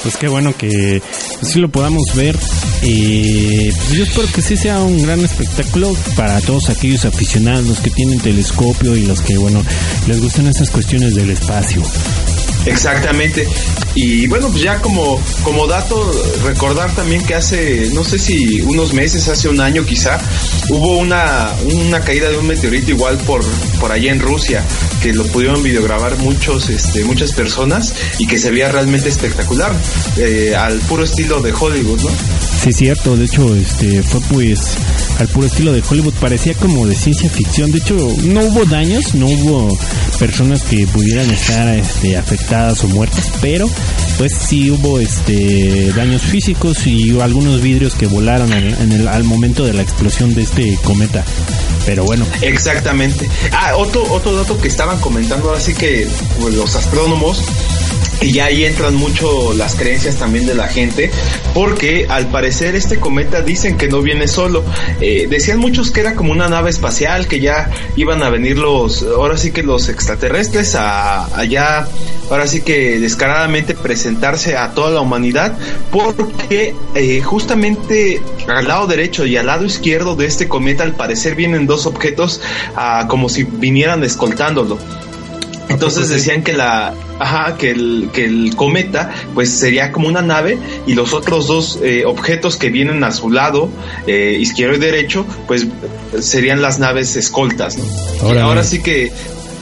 Pues qué bueno que sí lo podamos ver. Eh, pues yo espero que sí sea un gran espectáculo para todos aquellos aficionados que tienen telescopio y los que, bueno, les gustan esas cuestiones del espacio. Exactamente. Y bueno, pues ya como, como dato, recordar también que hace, no sé si unos meses, hace un año quizá, hubo una, una caída de un meteorito igual por, por allá en Rusia, que lo pudieron videograbar muchos, este, muchas personas y que se veía realmente espectacular, eh, al puro estilo de Hollywood, ¿no? Sí, cierto. De hecho, este fue pues al puro estilo de Hollywood. Parecía como de ciencia ficción. De hecho, no hubo daños, no hubo personas que pudieran estar este, afectadas o muertas, pero pues sí hubo este daños físicos y algunos vidrios que volaron en, el, al momento de la explosión de este cometa. Pero bueno, Exactamente. Ah, otro, otro dato que estaban comentando, así que pues, los astrónomos, y ya ahí entran mucho las creencias también de la gente, porque al parecer este cometa dicen que no viene solo. Eh, decían muchos que era como una nave espacial, que ya iban a venir los, ahora sí que los extraterrestres a allá, ahora sí que descaradamente presentarse a toda la humanidad, porque eh, justamente al lado derecho y al lado izquierdo de este cometa al parecer vienen dos objetos ah, como si vinieran escoltándolo. Entonces decían que la, ajá, que el, que el cometa, pues sería como una nave y los otros dos eh, objetos que vienen a su lado, eh, izquierdo y derecho, pues serían las naves escoltas, ¿no? Y ahora sí que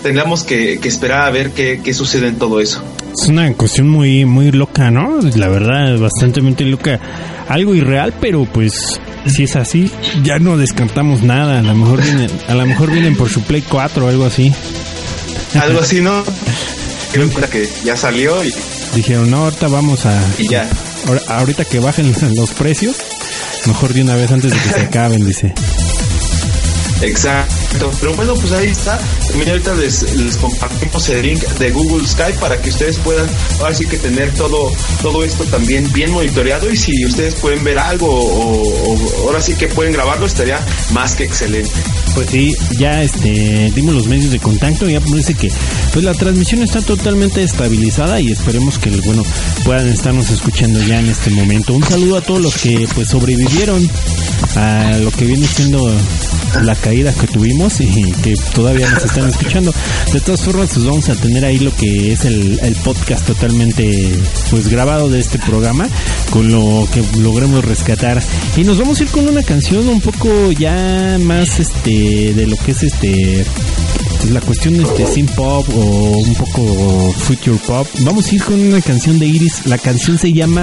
tendríamos que, que esperar a ver qué, qué sucede en todo eso. Es una cuestión muy, muy loca, ¿no? La verdad, bastante loca. Algo irreal, pero pues si es así, ya no descartamos nada. A lo mejor vienen, a lo mejor vienen por su Play 4 o algo así. Algo así, ¿no? Creo que ya salió y, Dijeron, no, ahorita vamos a... y ya. ahor- Ahorita que bajen los precios, mejor de una vez antes de que se acaben, dice. Exacto. Pero bueno, pues ahí está. También ahorita les, les compartimos el link de Google Skype para que ustedes puedan ahora sí que tener todo, todo esto también bien monitoreado y si ustedes pueden ver algo o, o ahora sí que pueden grabarlo estaría más que excelente. Pues sí, ya este dimos los medios de contacto, ya parece que pues la transmisión está totalmente estabilizada y esperemos que bueno puedan estarnos escuchando ya en este momento. Un saludo a todos los que pues sobrevivieron a lo que viene siendo la caída que tuvimos y que todavía nos están escuchando. De todas formas, pues vamos a tener ahí lo que es el, el podcast totalmente pues grabado de este programa con lo que logremos rescatar. Y nos vamos a ir con una canción un poco ya más este de lo que es este pues, la cuestión este synth pop o un poco future pop. Vamos a ir con una canción de Iris. La canción se llama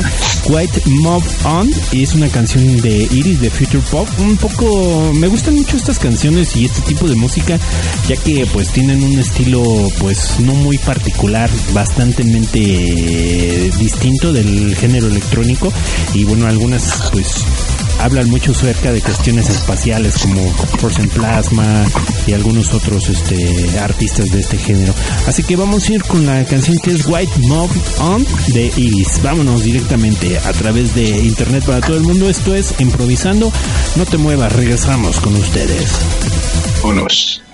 White Mob On y es una canción de Iris de future pop. Un poco me gustan mucho estas canciones y este tipo de música ya que pues tienen un estilo pues no muy particular, bastantemente eh, distinto del género electrónico y bueno algunas pues hablan mucho acerca de cuestiones espaciales como Force and Plasma y algunos otros este, artistas de este género. Así que vamos a ir con la canción que es White Mob On de Iris. Vámonos directamente a través de internet para todo el mundo. Esto es improvisando. No te muevas, regresamos con ustedes. Vámonos.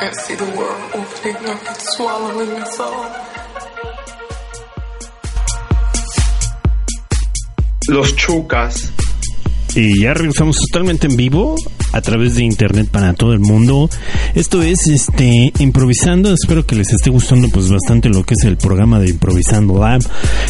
I see the world opening up and swallowing us all. Los Chucas. Y ya regresamos totalmente en vivo a través de internet para todo el mundo. Esto es este improvisando. Espero que les esté gustando pues bastante lo que es el programa de Improvisando Lab.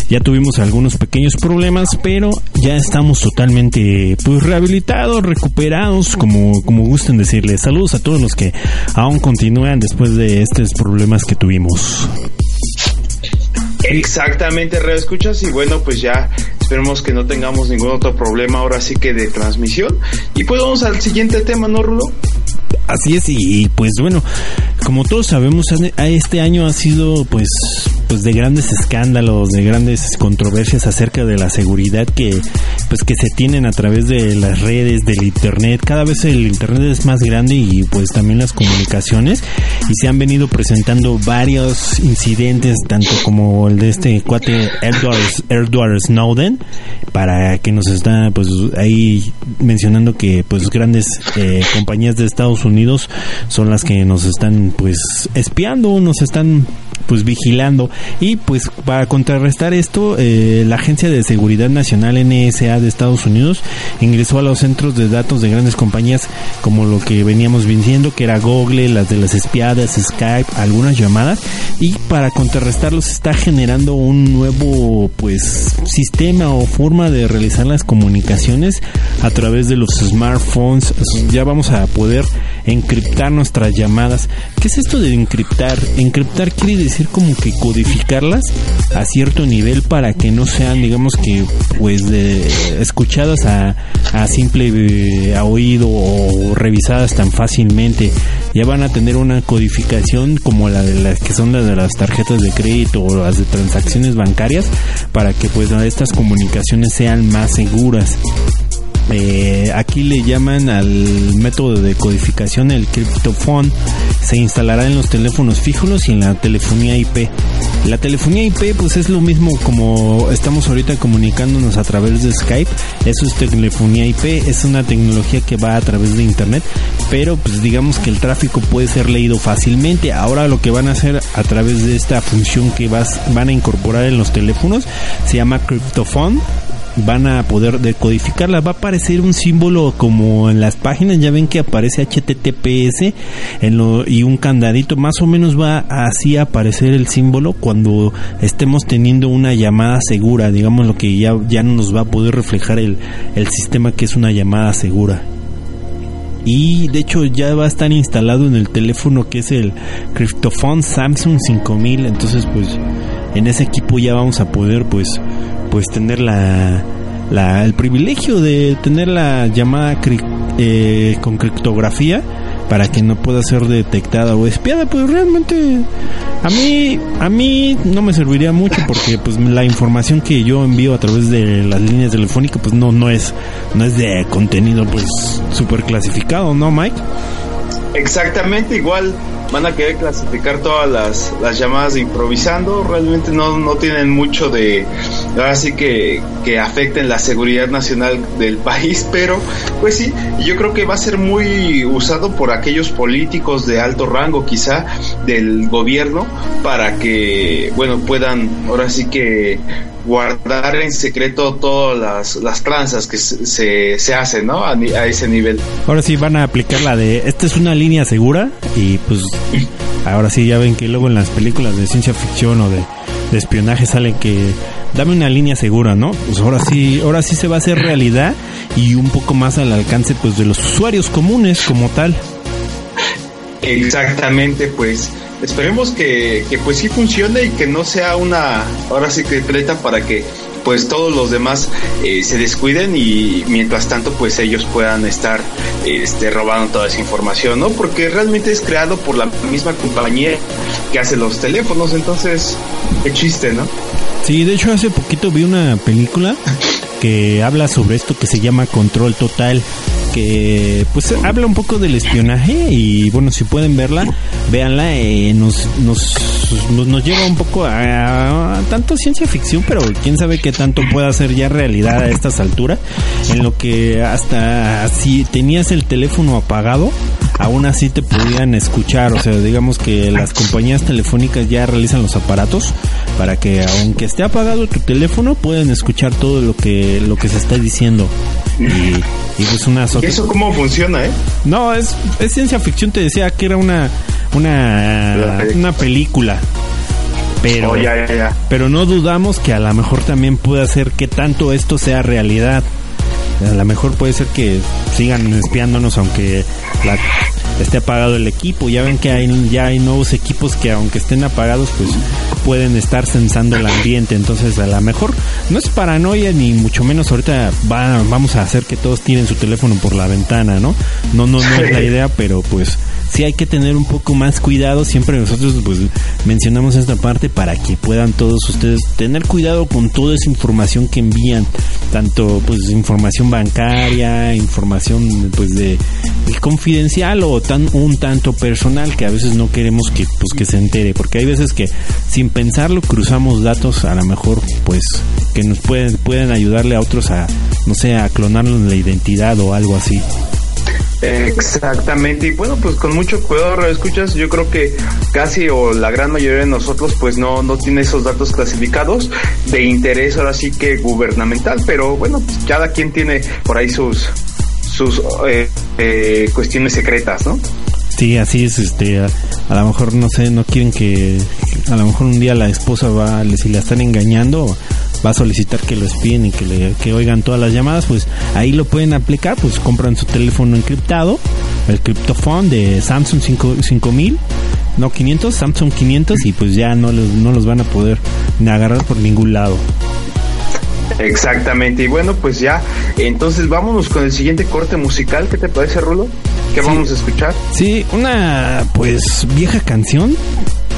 Ya tuvimos algunos pequeños problemas, pero ya estamos totalmente pues rehabilitados, recuperados, como como gusten decirles. Saludos a todos los que aún continúan después de estos problemas que tuvimos. Exactamente, Radio Escuchas. Y bueno, pues ya esperemos que no tengamos ningún otro problema ahora sí que de transmisión. Y pues vamos al siguiente tema, ¿no, Rulo? Así es, y, y, pues bueno, como todos sabemos, este año ha sido pues pues de grandes escándalos, de grandes controversias acerca de la seguridad que pues que se tienen a través de las redes, del internet. Cada vez el internet es más grande y pues también las comunicaciones y se han venido presentando varios incidentes, tanto como el de este cuate Edward, Edward Snowden, para que nos está pues ahí mencionando que pues grandes eh, compañías de Estados Unidos son las que nos están pues espiando, nos están pues vigilando y pues para contrarrestar esto eh, la agencia de seguridad nacional NSA de Estados Unidos ingresó a los centros de datos de grandes compañías como lo que veníamos viendo que era Google las de las espiadas Skype algunas llamadas. Y para contrarrestarlos está generando un nuevo pues sistema o forma de realizar las comunicaciones a través de los smartphones. Ya vamos a poder encriptar nuestras llamadas. ¿qué es esto de encriptar? encriptar quiere decir como que codificarlas a cierto nivel para que no sean digamos que pues de, escuchadas a, a simple eh, oído o revisadas tan fácilmente. Ya van a tener una codificación como la de las que son las de las tarjetas de crédito o las de transacciones bancarias para que pues estas comunicaciones sean más seguras eh, aquí le llaman al método de codificación el criptofón. Se instalará en los teléfonos fijos y en la telefonía IP. La telefonía IP pues es lo mismo como estamos ahorita comunicándonos a través de Skype. Eso es telefonía IP, es una tecnología que va a través de internet, pero pues digamos que el tráfico puede ser leído fácilmente. Ahora lo que van a hacer a través de esta función que vas, van a incorporar en los teléfonos se llama criptofón van a poder decodificarla. Va a aparecer un símbolo como en las páginas, ya ven que aparece HTTPS en lo, y un candadito. Más o menos va así a aparecer el símbolo cuando estemos teniendo una llamada segura. Digamos lo que ya, ya no nos va a poder reflejar el, el sistema que es una llamada segura. Y de hecho ya va a estar instalado en el teléfono que es el Cryptophone Samsung 5000. Entonces pues en ese equipo ya vamos a poder pues pues tener la, la el privilegio de tener la llamada cri- eh, con criptografía para que no pueda ser detectada o espiada pues realmente a mí a mí no me serviría mucho porque pues la información que yo envío a través de las líneas telefónicas pues no no es no es de contenido pues súper clasificado no Mike Exactamente, igual van a querer clasificar todas las, las llamadas improvisando, realmente no, no tienen mucho de, ahora sí que, que afecten la seguridad nacional del país, pero pues sí, yo creo que va a ser muy usado por aquellos políticos de alto rango quizá del gobierno para que, bueno, puedan ahora sí que guardar en secreto todas las, las tranzas que se, se, hacen, ¿no? A, a ese nivel. Ahora sí van a aplicar la de esta es una línea segura y pues ahora sí ya ven que luego en las películas de ciencia ficción o de espionaje salen que dame una línea segura, ¿no? Pues ahora sí, ahora sí se va a hacer realidad y un poco más al alcance pues de los usuarios comunes como tal. Exactamente, pues esperemos que, que pues sí funcione y que no sea una, ahora sí que treta para que pues todos los demás eh, se descuiden y mientras tanto pues ellos puedan estar este, robando toda esa información, ¿no? Porque realmente es creado por la misma compañía que hace los teléfonos, entonces, qué chiste, ¿no? Sí, de hecho hace poquito vi una película que habla sobre esto que se llama Control Total, que pues habla un poco del espionaje y bueno, si pueden verla, véanla, eh, nos, nos, nos, lleva un poco a, a tanto ciencia ficción, pero quién sabe qué tanto pueda ser ya realidad a estas alturas, en lo que hasta si tenías el teléfono apagado, aún así te podían escuchar. O sea, digamos que las compañías telefónicas ya realizan los aparatos para que aunque esté apagado tu teléfono pueden escuchar todo lo que lo que se está diciendo. Y, y pues una ¿Y eso cómo funciona, eh? No, es, es ciencia ficción, te decía que era una una, una película. Pero, Oh, ya, ya, ya. pero no dudamos que a lo mejor también puede hacer que tanto esto sea realidad. A lo mejor puede ser que sigan espiándonos aunque la- esté apagado el equipo. Ya ven que hay, ya hay nuevos equipos que aunque estén apagados pues pueden estar sensando el ambiente. Entonces a lo mejor no es paranoia ni mucho menos ahorita va- vamos a hacer que todos tiren su teléfono por la ventana, ¿no? No, no, no es la idea, pero pues sí hay que tener un poco más cuidado. Siempre nosotros pues mencionamos esta parte para que puedan todos ustedes tener cuidado con toda esa información que envían, tanto pues información bancaria, información pues de confidencial o tan un tanto personal que a veces no queremos que pues que se entere, porque hay veces que sin pensarlo cruzamos datos a lo mejor pues que nos pueden pueden ayudarle a otros a no sé, a clonarnos la identidad o algo así. Exactamente, y bueno, pues con mucho cuidado, escuchas, yo creo que casi o la gran mayoría de nosotros pues no, no tiene esos datos clasificados de interés ahora sí que gubernamental, pero bueno, pues cada quien tiene por ahí sus sus eh, eh, cuestiones secretas, ¿no? Sí, así es, este, a, lo mejor no sé, no quieren que, a lo mejor un día la esposa va, si la están engañando, va a solicitar que lo espíen y que le, que oigan todas las llamadas, pues ahí lo pueden aplicar, pues compran su teléfono encriptado, el Cryptophone de Samsung 5 5000, no 500, Samsung 500 y pues ya no los, no los van a poder ni agarrar por ningún lado. Exactamente, y bueno, pues ya, entonces vámonos con el siguiente corte musical, ¿qué te parece, Rulo? ¿Qué vamos a escuchar? Sí, una pues vieja canción,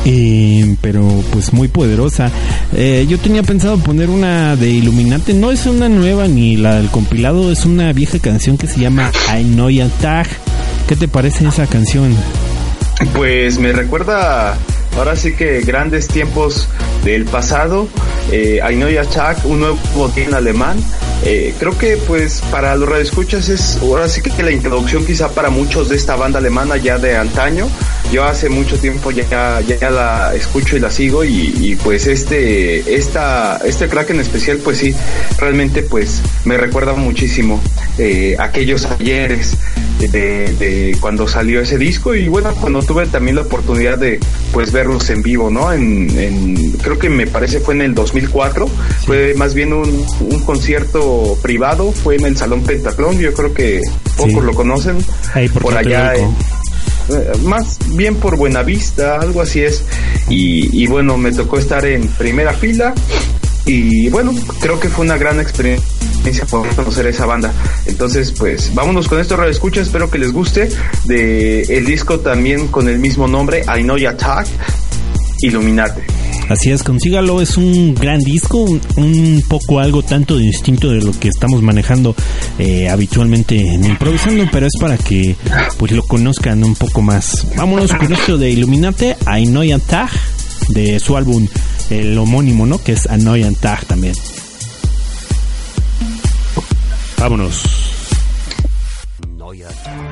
eh, pero pues muy poderosa. Eh, yo tenía pensado poner una de Illuminati, no es una nueva ni la del compilado, es una vieja canción que se llama I Know Tag. ¿Qué te parece esa canción? Pues me recuerda ahora sí que grandes tiempos del pasado. Eh, Your Tag, un nuevo botín alemán. Eh, creo que pues para los radioescuchas es ahora sí que la introducción quizá para muchos de esta banda alemana ya de antaño. Yo hace mucho tiempo ya, ya la escucho y la sigo y, y, pues este esta este crack en especial pues sí realmente pues me recuerda muchísimo eh, aquellos ayeres de, de cuando salió ese disco y bueno cuando tuve también la oportunidad de pues verlos en vivo no en, en creo que me parece fue en el 2004 fue más bien un, un concierto privado fue en el salón Pentaclón yo creo que pocos Sí. lo conocen Ahí por por allá más bien por Buenavista, algo así es. Y, bueno, me tocó estar en primera fila y bueno, creo que fue una gran experiencia poder conocer esa banda. Entonces, pues vámonos con esto, Radio Escucha, espero que les guste. De el disco también con el mismo nombre, I Know Your Tag, Illuminate. Así es, consígalo, es un gran disco, un, poco algo tanto distinto de lo que estamos manejando eh, habitualmente en improvisando, pero es para que pues lo conozcan un poco más. Vámonos con esto de Illuminate, Anoyan Tag, de su álbum, el homónimo, ¿no? Que es Anoyan Tag también. Vámonos. Ich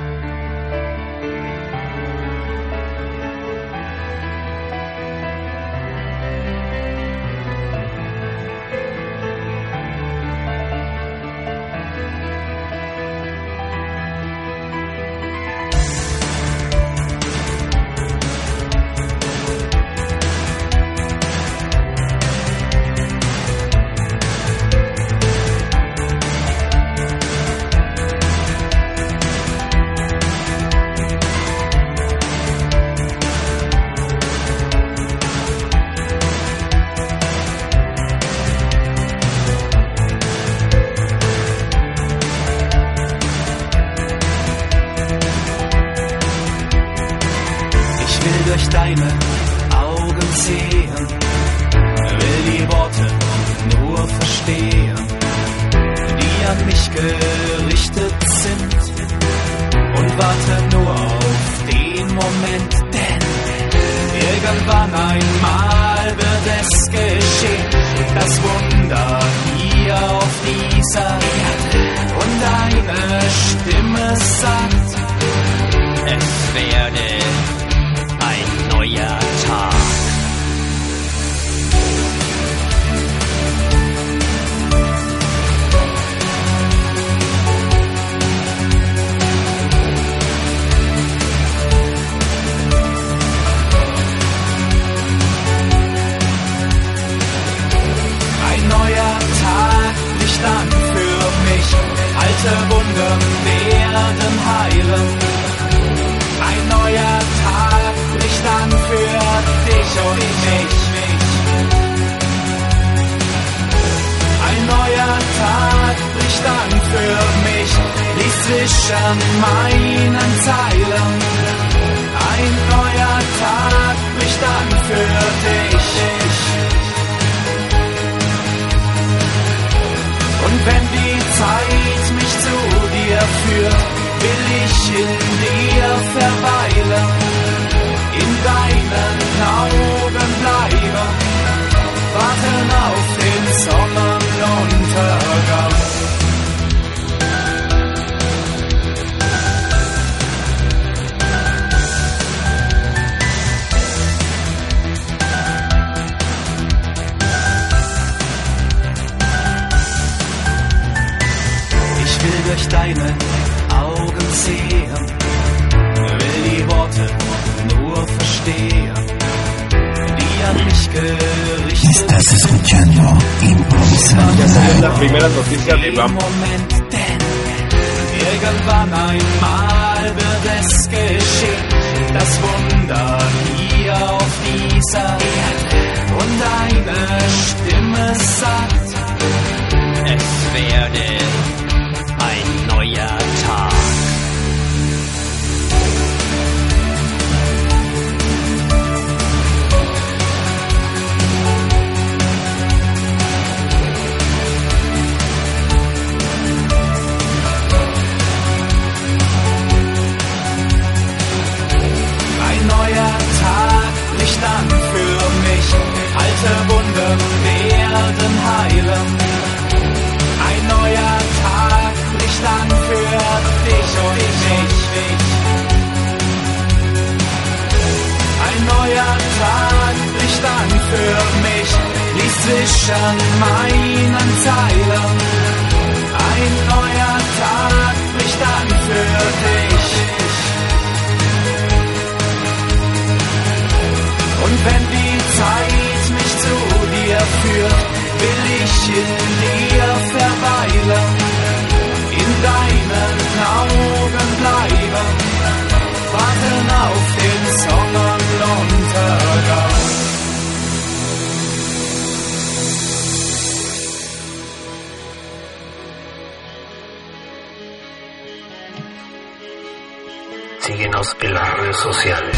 Síguenos en las redes sociales,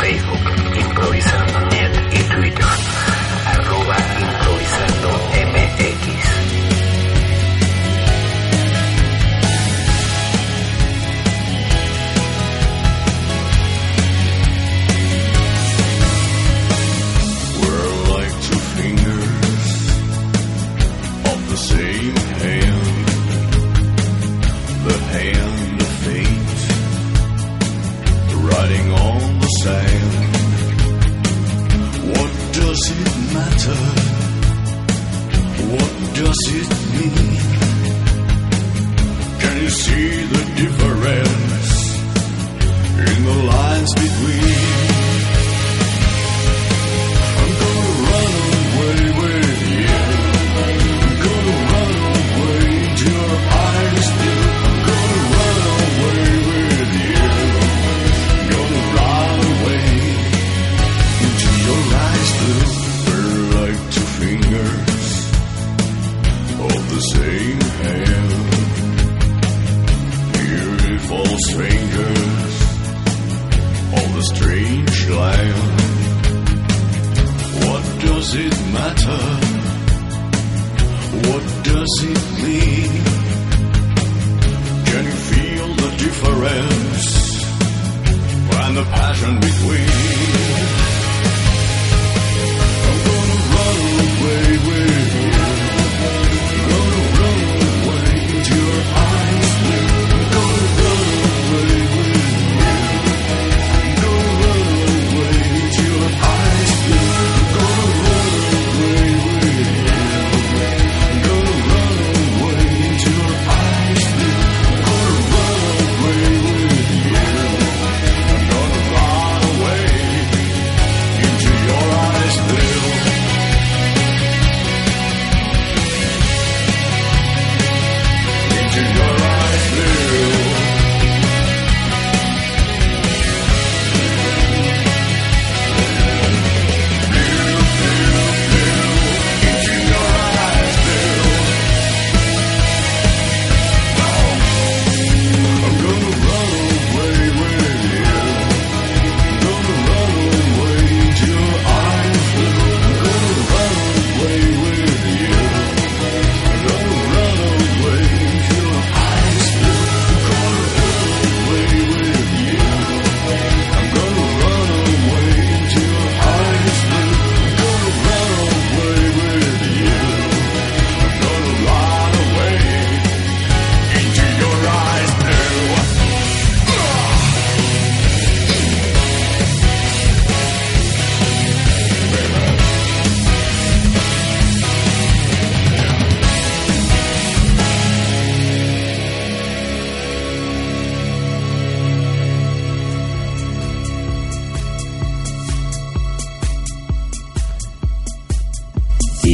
Facebook, Improvisando Net y Twitter.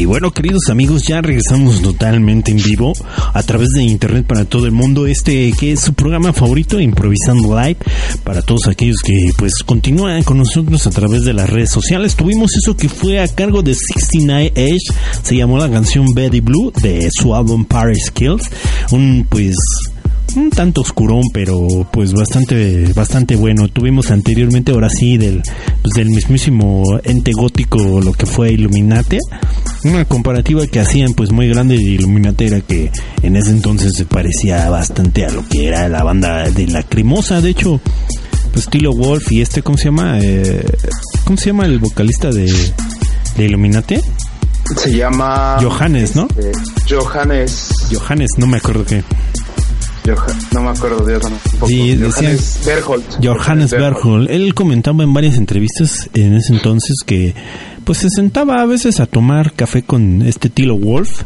Bueno, queridos amigos, ya regresamos totalmente en vivo a través de internet para todo el mundo. Este que es su programa favorito, Improvisando Live, para todos aquellos que pues continúan con nosotros a través de las redes sociales. Tuvimos eso que fue a cargo de 69 Edge, se llamó la canción Betty Blue de su álbum Paris Kills. Un pues un tanto oscurón, pero pues bastante bastante bueno. Tuvimos anteriormente, ahora sí, del, pues, del mismísimo ente gótico, lo que fue Illuminati. Una comparativa que hacían pues muy grande de Illuminati era que en ese entonces se parecía bastante a lo que era la banda de la Crimosa. De hecho, pues Tilo Wolf y este, ¿cómo se llama? Eh, ¿Cómo se llama el vocalista de, de Illuminati? Se llama... Johannes, ¿no? eh, Johannes... Johannes, no me acuerdo qué. No me acuerdo de otro. Sí, Johannes Berholt. Johannes Bergholz, él comentaba en varias entrevistas en ese entonces que pues se sentaba a veces a tomar café con este Tilo Wolf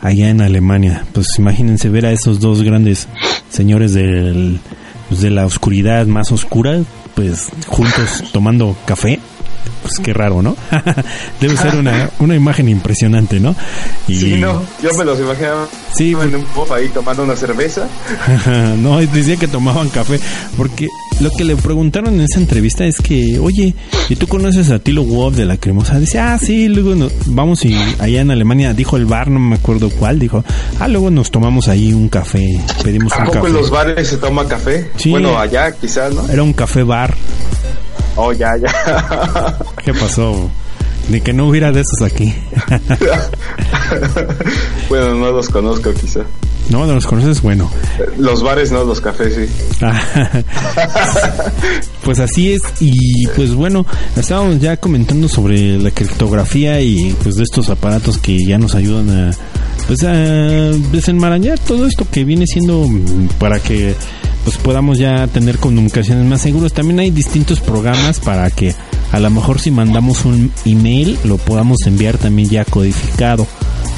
allá en Alemania. Pues imagínense ver a esos dos grandes señores del, pues, de la oscuridad más oscura, pues juntos tomando café. Pues qué raro, ¿no? Debe ser una, una imagen impresionante, ¿no? Y, Sí, no, yo me los imaginaba Sí, en un pub ahí tomando una cerveza. no, decía que tomaban café. Porque lo que le preguntaron en esa entrevista es que, oye, ¿y tú conoces a Tilo Wolf de la Cremosa? Dice, ah, sí, luego nos vamos y allá en Alemania, dijo el bar, no me acuerdo cuál, dijo, ah, luego nos tomamos ahí un café, pedimos ¿A un poco café. en los bares se toma café? Sí. Bueno, allá quizás, ¿no? Era un café bar. Oh, ya, ya. ¿Qué pasó? Ni que no hubiera de esos aquí. bueno, no los conozco quizá. No, no los conoces, bueno. Los bares no, los cafés sí. pues así es y pues bueno estábamos ya comentando sobre la criptografía y pues de estos aparatos que ya nos ayudan a pues a desenmarañar todo esto que viene siendo para que pues podamos ya tener comunicaciones más seguras también hay distintos programas para que a lo mejor si mandamos un email lo podamos enviar también ya codificado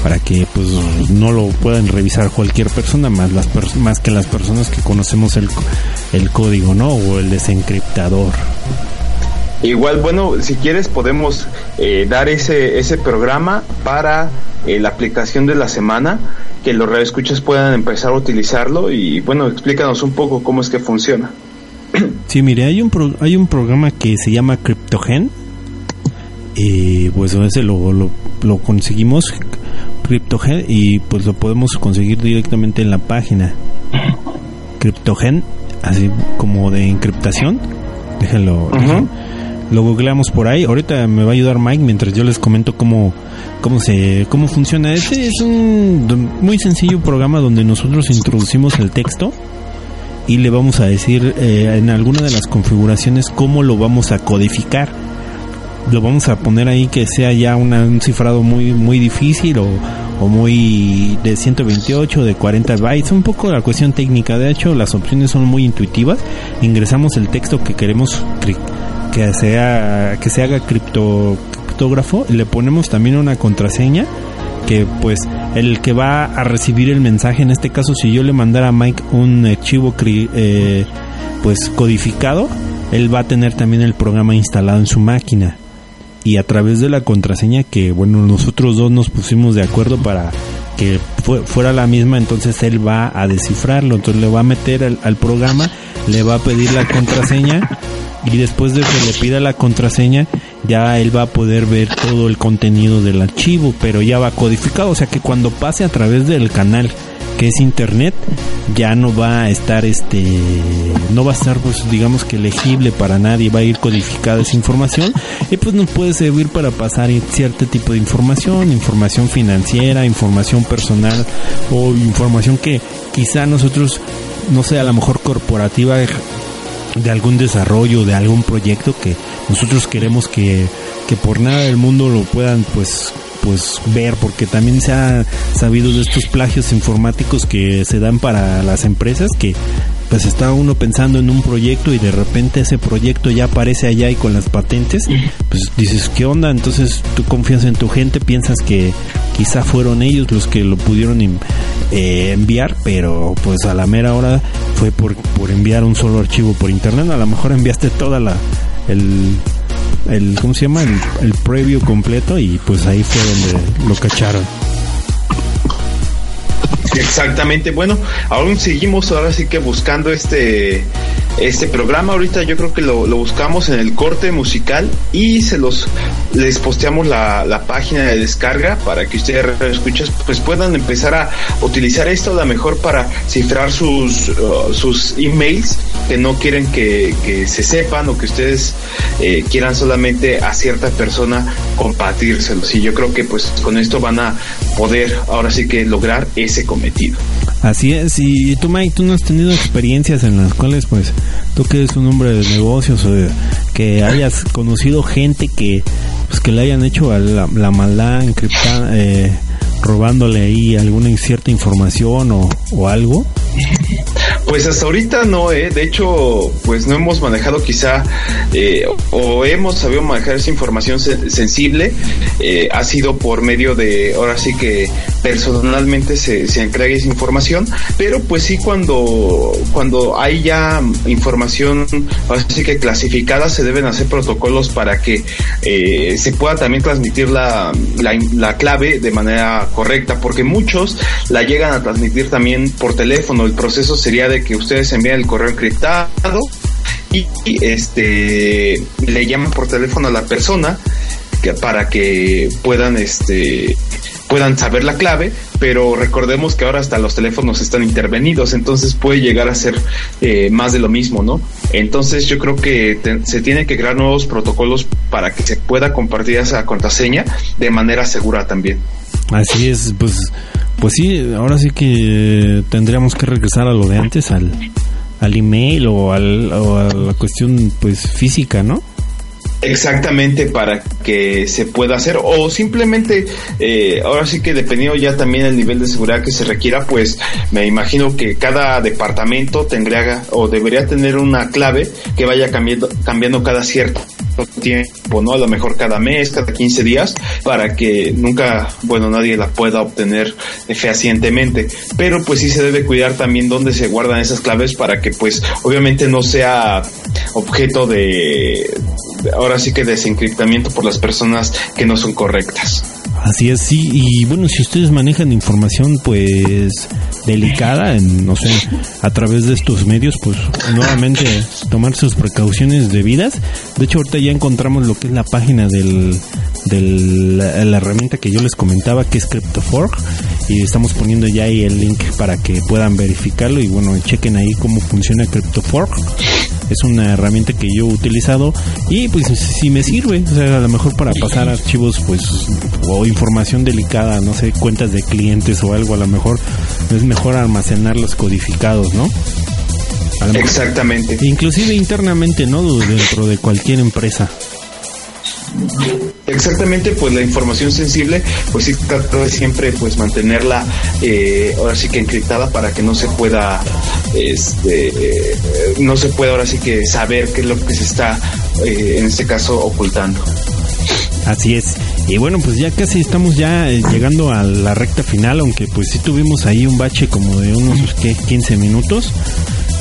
para que pues no lo puedan revisar cualquier persona más las pers- más que las personas que conocemos el, el código no o el desencriptador Igual, bueno, si quieres podemos eh, dar ese, ese programa para eh, la aplicación de la semana, que los radioescuchas puedan empezar a utilizarlo y bueno, explícanos un poco cómo es que funciona. Sí, mire, hay un pro- hay un programa que se llama Cryptogen. Y pues ese lo, lo, lo conseguimos Cryptogen y pues lo podemos conseguir directamente en la página Cryptogen, así como de encriptación. Déjenlo. Lo googleamos por ahí. Ahorita me va a ayudar Mike mientras yo les comento cómo cómo se cómo funciona. Este es un muy sencillo programa donde nosotros introducimos el texto y le vamos a decir eh, en alguna de las configuraciones cómo lo vamos a codificar. Lo vamos a poner ahí que sea ya una- un cifrado muy muy difícil o, o muy de 128, de 40 bytes, un poco la cuestión técnica. De hecho, las opciones son muy intuitivas. Ingresamos el texto que queremos que sea que se haga cripto criptógrafo le ponemos también una contraseña que pues el que va a recibir el mensaje en este caso si yo le mandara a Mike un archivo eh, pues codificado él va a tener también el programa instalado en su máquina y a través de la contraseña que bueno nosotros dos nos pusimos de acuerdo para que fue- fuera la misma entonces él va a descifrarlo entonces le va a meter al, al programa le va a pedir la contraseña y después de que le pida la contraseña ya él va a poder ver todo el contenido del archivo pero ya va codificado o sea que cuando pase a través del canal que es internet ya no va a estar este no va a estar pues digamos que legible para nadie va a ir codificada esa información y pues nos puede servir para pasar cierto tipo de información información financiera información personal o información que quizá nosotros no sé a lo mejor corporativa de algún desarrollo, de algún proyecto que nosotros queremos que, que por nada del mundo lo puedan pues pues ver porque también se ha sabido de estos plagios informáticos que se dan para las empresas que pues está uno pensando en un proyecto y de repente ese proyecto ya aparece allá y con las patentes pues dices qué onda entonces tú confías en tu gente piensas que quizá fueron ellos los que lo pudieron eh, enviar pero pues a la mera hora fue por, por enviar un solo archivo por internet. A lo mejor enviaste toda la el el ¿cómo se llama? El, el previo completo y pues ahí fue donde lo cacharon. Exactamente, bueno, aún seguimos ahora sí que buscando este este programa. Ahorita yo creo que lo, lo buscamos en el corte musical y se los les posteamos la, la página de descarga para que ustedes escuchas pues puedan empezar a utilizar esto a lo mejor para cifrar sus uh, sus emails que no quieren que, que se sepan o que ustedes eh, quieran solamente a cierta persona compartírselos. Y yo creo que pues con esto van a poder ahora sí que lograr ese cometido. Así es, y tú Mike, tú no has tenido experiencias en las cuales pues tú que eres un hombre de negocios o de- que hayas conocido gente que pues que le hayan hecho la, la maldad encriptada, eh, robándole ahí alguna cierta información o, o algo. Pues hasta ahorita no, ¿eh? de hecho, pues no hemos manejado quizá eh, o hemos sabido manejar esa información se- sensible, eh, ha sido por medio de, ahora sí que personalmente se, se entrega esa información, pero pues sí cuando, cuando hay ya información, ahora sí que clasificada, se deben hacer protocolos para que eh, se pueda también transmitir la, la, la clave de manera correcta, porque muchos la llegan a transmitir también por teléfono. El proceso sería de que ustedes envíen el correo encriptado y, este le llaman por teléfono a la persona que, para que puedan este puedan saber la clave, pero recordemos que ahora hasta los teléfonos están intervenidos, entonces puede llegar a ser eh, más de lo mismo, ¿no? Entonces yo creo que se tiene que crear nuevos protocolos para que se pueda compartir esa contraseña de manera segura también. Así es, pues pues sí, ahora sí que tendríamos que regresar a lo de antes, al, al email o, al, o a la cuestión pues física, ¿no? Exactamente para que se pueda hacer o simplemente eh, ahora sí que dependiendo ya también el nivel de seguridad que se requiera pues me imagino que cada departamento tendría o debería tener una clave que vaya cambiando cambiando cada cierto tiempo, ¿no? A lo mejor cada mes, cada 15 días, para que nunca, bueno, nadie la pueda obtener eh, fehacientemente. Pero pues sí se debe cuidar también dónde se guardan esas claves para que pues obviamente no sea objeto de, de- ahora sí que desencriptamiento por las personas que no son correctas. Así es, sí, y bueno, si ustedes manejan información pues delicada, en, no sé, a través de estos medios, pues nuevamente tomar sus precauciones debidas. De hecho, ahorita ya encontramos lo que es la página del, del la, herramienta que yo les comentaba, que es CryptoFork, y estamos poniendo ya ahí el link para que puedan verificarlo y bueno, chequen ahí cómo funciona CryptoFork. Es una herramienta que yo he utilizado y pues si me sirve, o sea, a lo mejor para pasar archivos pues o información delicada, no sé, cuentas de clientes o algo, a lo mejor es mejor almacenarlos codificados, ¿no? Exactamente. Inclusive internamente, ¿no? Dentro de cualquier empresa. Exactamente, pues la información sensible, pues sí trato de siempre pues mantenerla eh, ahora sí que encriptada para que no se pueda, este, eh, no se pueda ahora sí que saber qué es lo que se está eh, en este caso ocultando. Así es. Y bueno, pues ya casi estamos ya eh, llegando a la recta final, aunque pues sí tuvimos ahí un bache como de unos ¿qué? 15 minutos.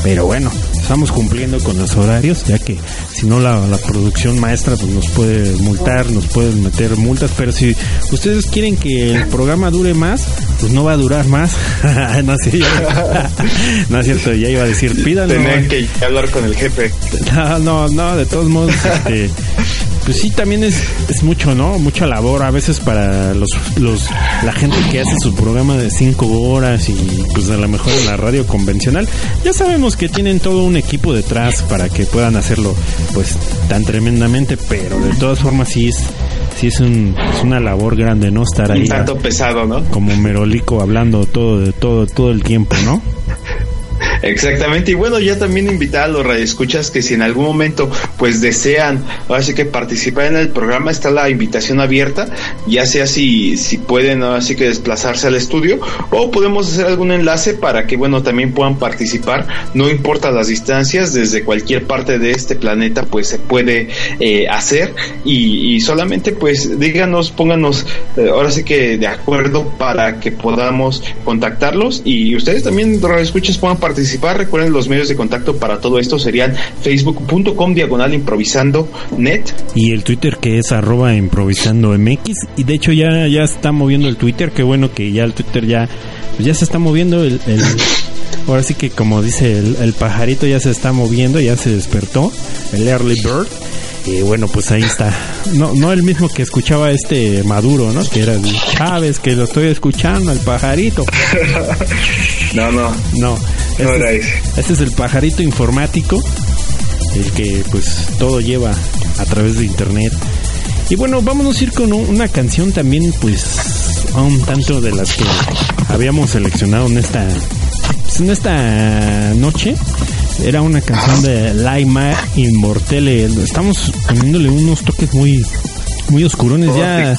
Pero bueno, estamos cumpliendo con los horarios, ya que si no la, la producción maestra pues nos puede multar, nos pueden meter multas, pero si ustedes quieren que el programa dure más, pues no va a durar más. no, sé, ya- no es cierto, ya iba a decir, pídanlo. Tener que hablar con el jefe. No, no, no, de todos modos, este, pues sí, también es, es mucho, ¿no? Mucha labor a veces para los, los, la gente que hace su programa de cinco horas y pues a lo mejor en la radio convencional. Ya sabemos que tienen todo un equipo detrás para que puedan hacerlo pues tan tremendamente, pero de todas formas sí es, sí es, un, es una labor grande, ¿no? Estar ahí Un tanto pesado, ¿no? como merolico hablando todo, de todo, todo el tiempo, ¿no? Exactamente, y bueno, ya también invitar a los radioescuchas que si en algún momento pues desean, ahora sí que participar en el programa, está la invitación abierta, ya sea si, si pueden ahora sí que desplazarse al estudio o podemos hacer algún enlace para que bueno también puedan participar, no importa las distancias, desde cualquier parte de este planeta pues se puede eh, hacer y, solamente pues díganos, pónganos eh, ahora sí que de acuerdo para que podamos contactarlos y ustedes también radioescuchas puedan participar participar, recuerden los medios de contacto para todo esto serían facebook.com diagonal improvisando net. Y el Twitter que es arroba improvisando MX. Y de hecho ya, ya está moviendo el Twitter. Qué bueno que ya el Twitter ya, pues ya se está moviendo. El, el- ahora sí que como dice el, el pajarito ya se está moviendo, ya se despertó. El early bird. Y bueno, pues ahí está. No, no el mismo que escuchaba este Maduro, ¿no? Que era el Chávez, que lo estoy escuchando, el pajarito. No, no. No, este, No era es, este es el pajarito informático, el que pues todo lleva a través de internet. Y bueno, vámonos a ir con un- una canción también pues a un tanto de las que habíamos seleccionado en esta pues, en esta noche. Era una canción de Laima Immortele. Estamos poniéndole unos toques muy muy oscurones. Ya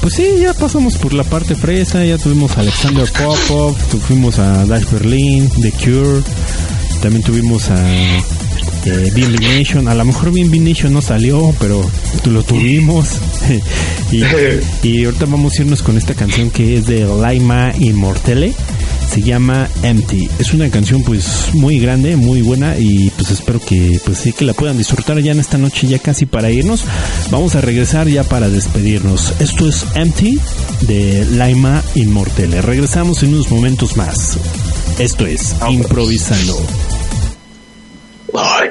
pues sí ya pasamos por la parte fresa ya tuvimos a Alexander Popov fuimos a Dash Berlin The Cure también tuvimos a eh, BNB Nation. A lo mejor BNB Nation no salió pero lo tuvimos. Y, y ahorita vamos a irnos con esta canción que es de Laima Immortele se llama Empty. Es una canción pues muy grande, muy buena y pues espero que pues sí que la puedan disfrutar ya en esta noche ya casi para irnos. Vamos a regresar ya para despedirnos. Esto es Empty de Laima Immortele. Regresamos en unos momentos más. Esto es Improvisando. Ay,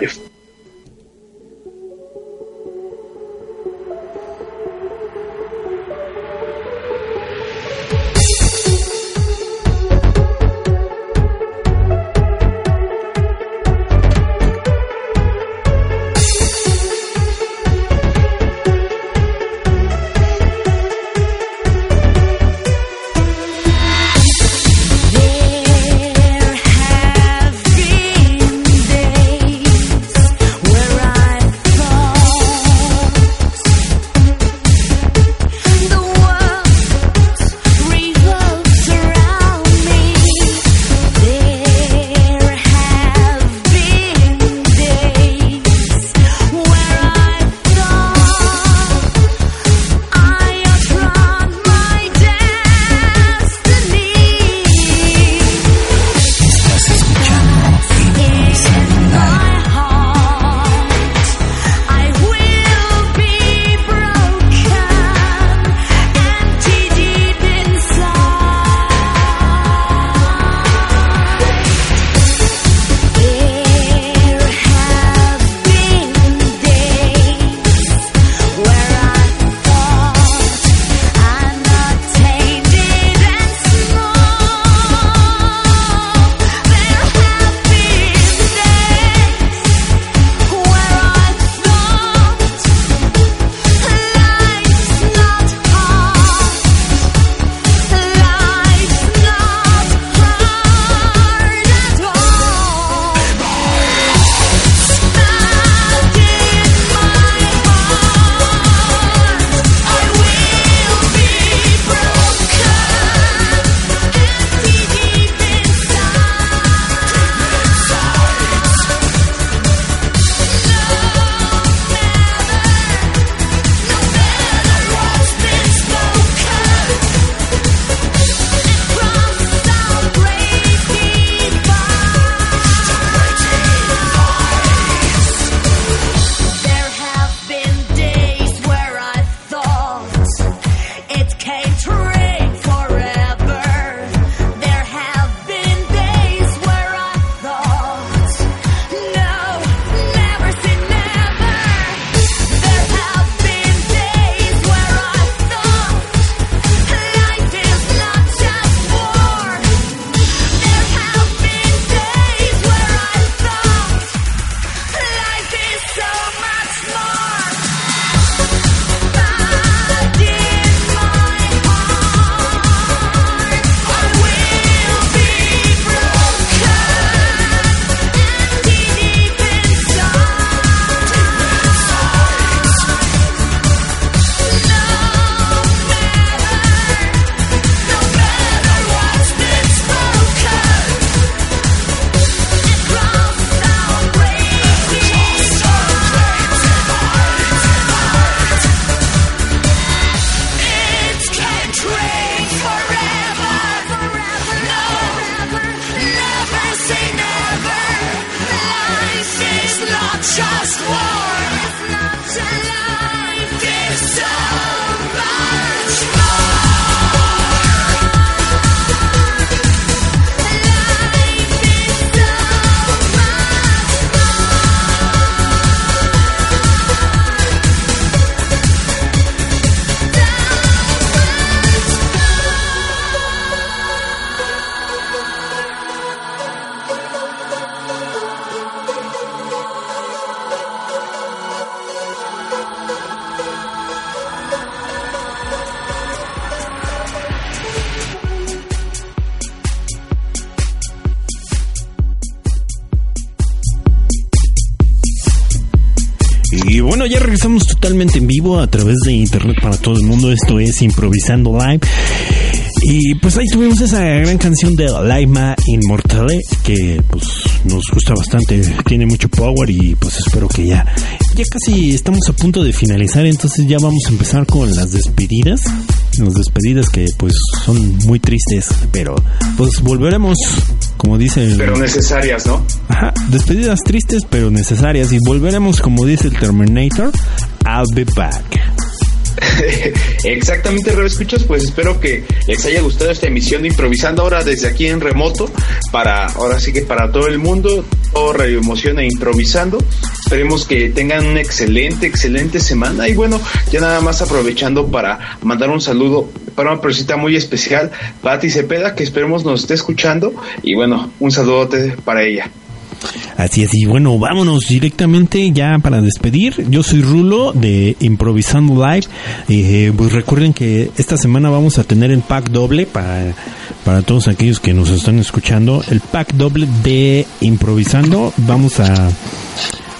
vivo a través de internet para todo el mundo. Esto es Improvisando Live. Y pues ahí tuvimos esa gran canción de Laima Immortale que pues nos gusta bastante, tiene mucho power y pues espero que ya ya casi estamos a punto de finalizar, entonces ya vamos a empezar con las despedidas. Las despedidas que pues son muy tristes, pero pues volveremos, como dice el... Pero necesarias, ¿no? Ajá, despedidas tristes pero necesarias y volveremos, como dice el Terminator, I'll be back. Exactamente, Escuchas, pues espero que les haya gustado esta emisión de Improvisando ahora desde aquí en remoto, para ahora sí que para todo el mundo, todo Radio Emoción e Improvisando. Esperemos que tengan una excelente, excelente semana y bueno, ya nada más aprovechando para mandar un saludo para una persona muy especial, Patti Cepeda, que esperemos nos esté escuchando y bueno, un saludote para ella. Así es, y bueno, vámonos directamente ya para despedir. Yo soy Rulo de Improvisando Live. Eh, pues recuerden que esta semana vamos a tener el pack doble para, para todos aquellos que nos están escuchando. El pack doble de Improvisando. Vamos a,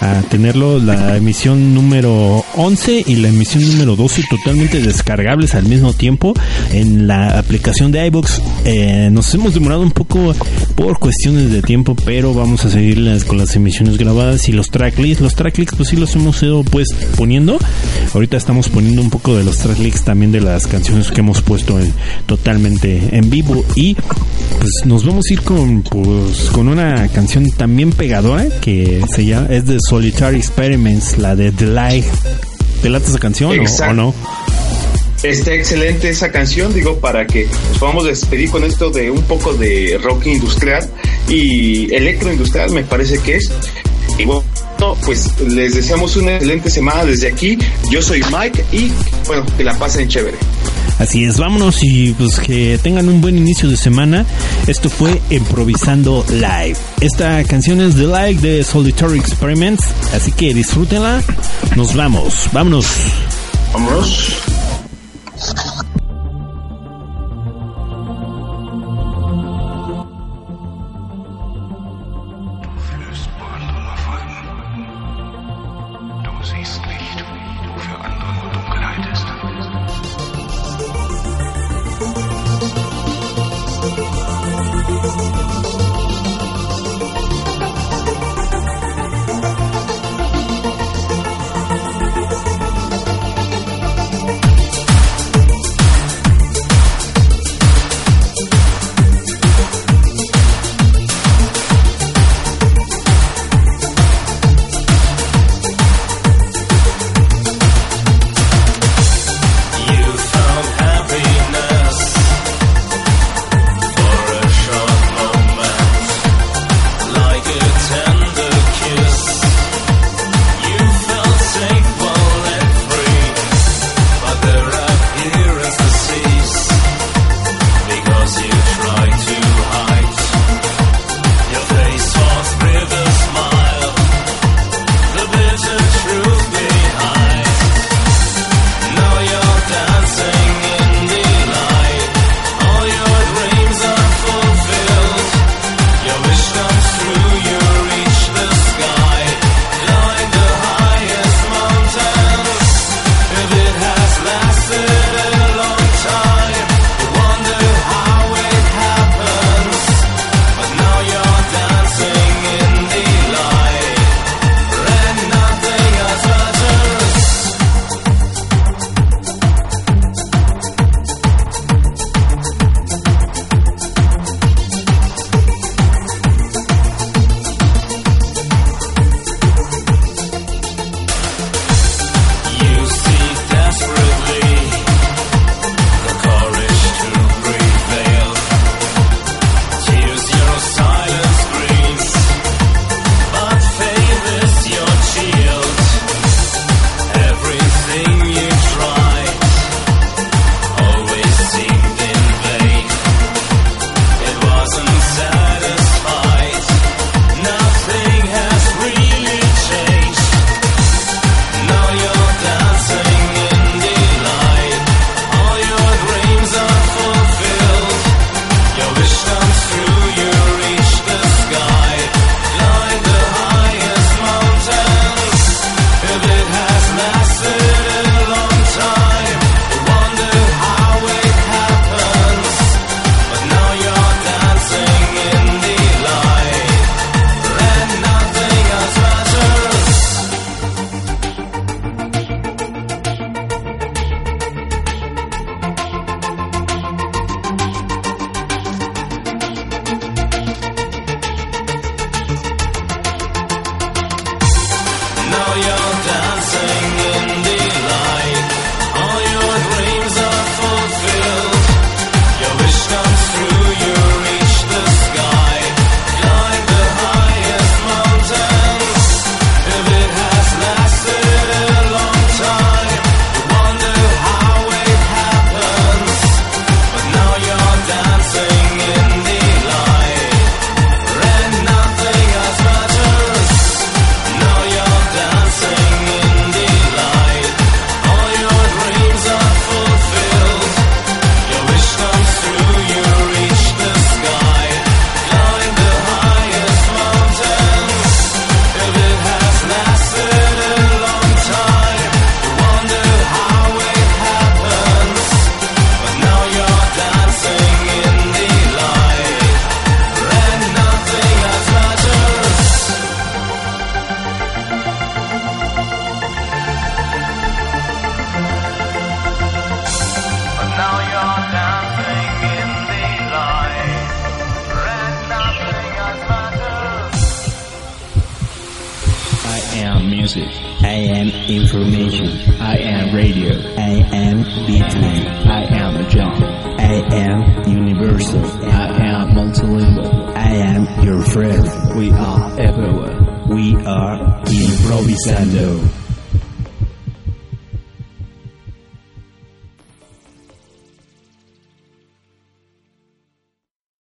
a tenerlo la emisión número 11 y la emisión número 12 totalmente descargables al mismo tiempo en la aplicación de iBox. Eh, nos hemos demorado un poco por cuestiones de tiempo, pero vamos a seguirlas con las emisiones grabadas y los tracklists. Los tracklists pues sí los hemos ido pues poniendo. Ahorita estamos poniendo un poco de los tracklists también de las canciones que hemos puesto en- totalmente en vivo y pues nos vamos a ir con pues con una canción también pegadora que se llama es de Solitary Experiments, la de The Light. ¿Te late esa canción o- no? Está excelente esa canción, digo, para que nos podamos despedir con esto de un poco de rock industrial y electroindustrial, me parece que es. Y bueno, pues les deseamos una excelente semana desde aquí. Yo soy Mike y bueno, que la pasen chévere. Así es, vámonos y pues que tengan un buen inicio de semana. Esto fue Improvisando Live. Esta canción es The Light de Solitary Experiments, así que disfrútenla. Nos vamos, vámonos. Vámonos.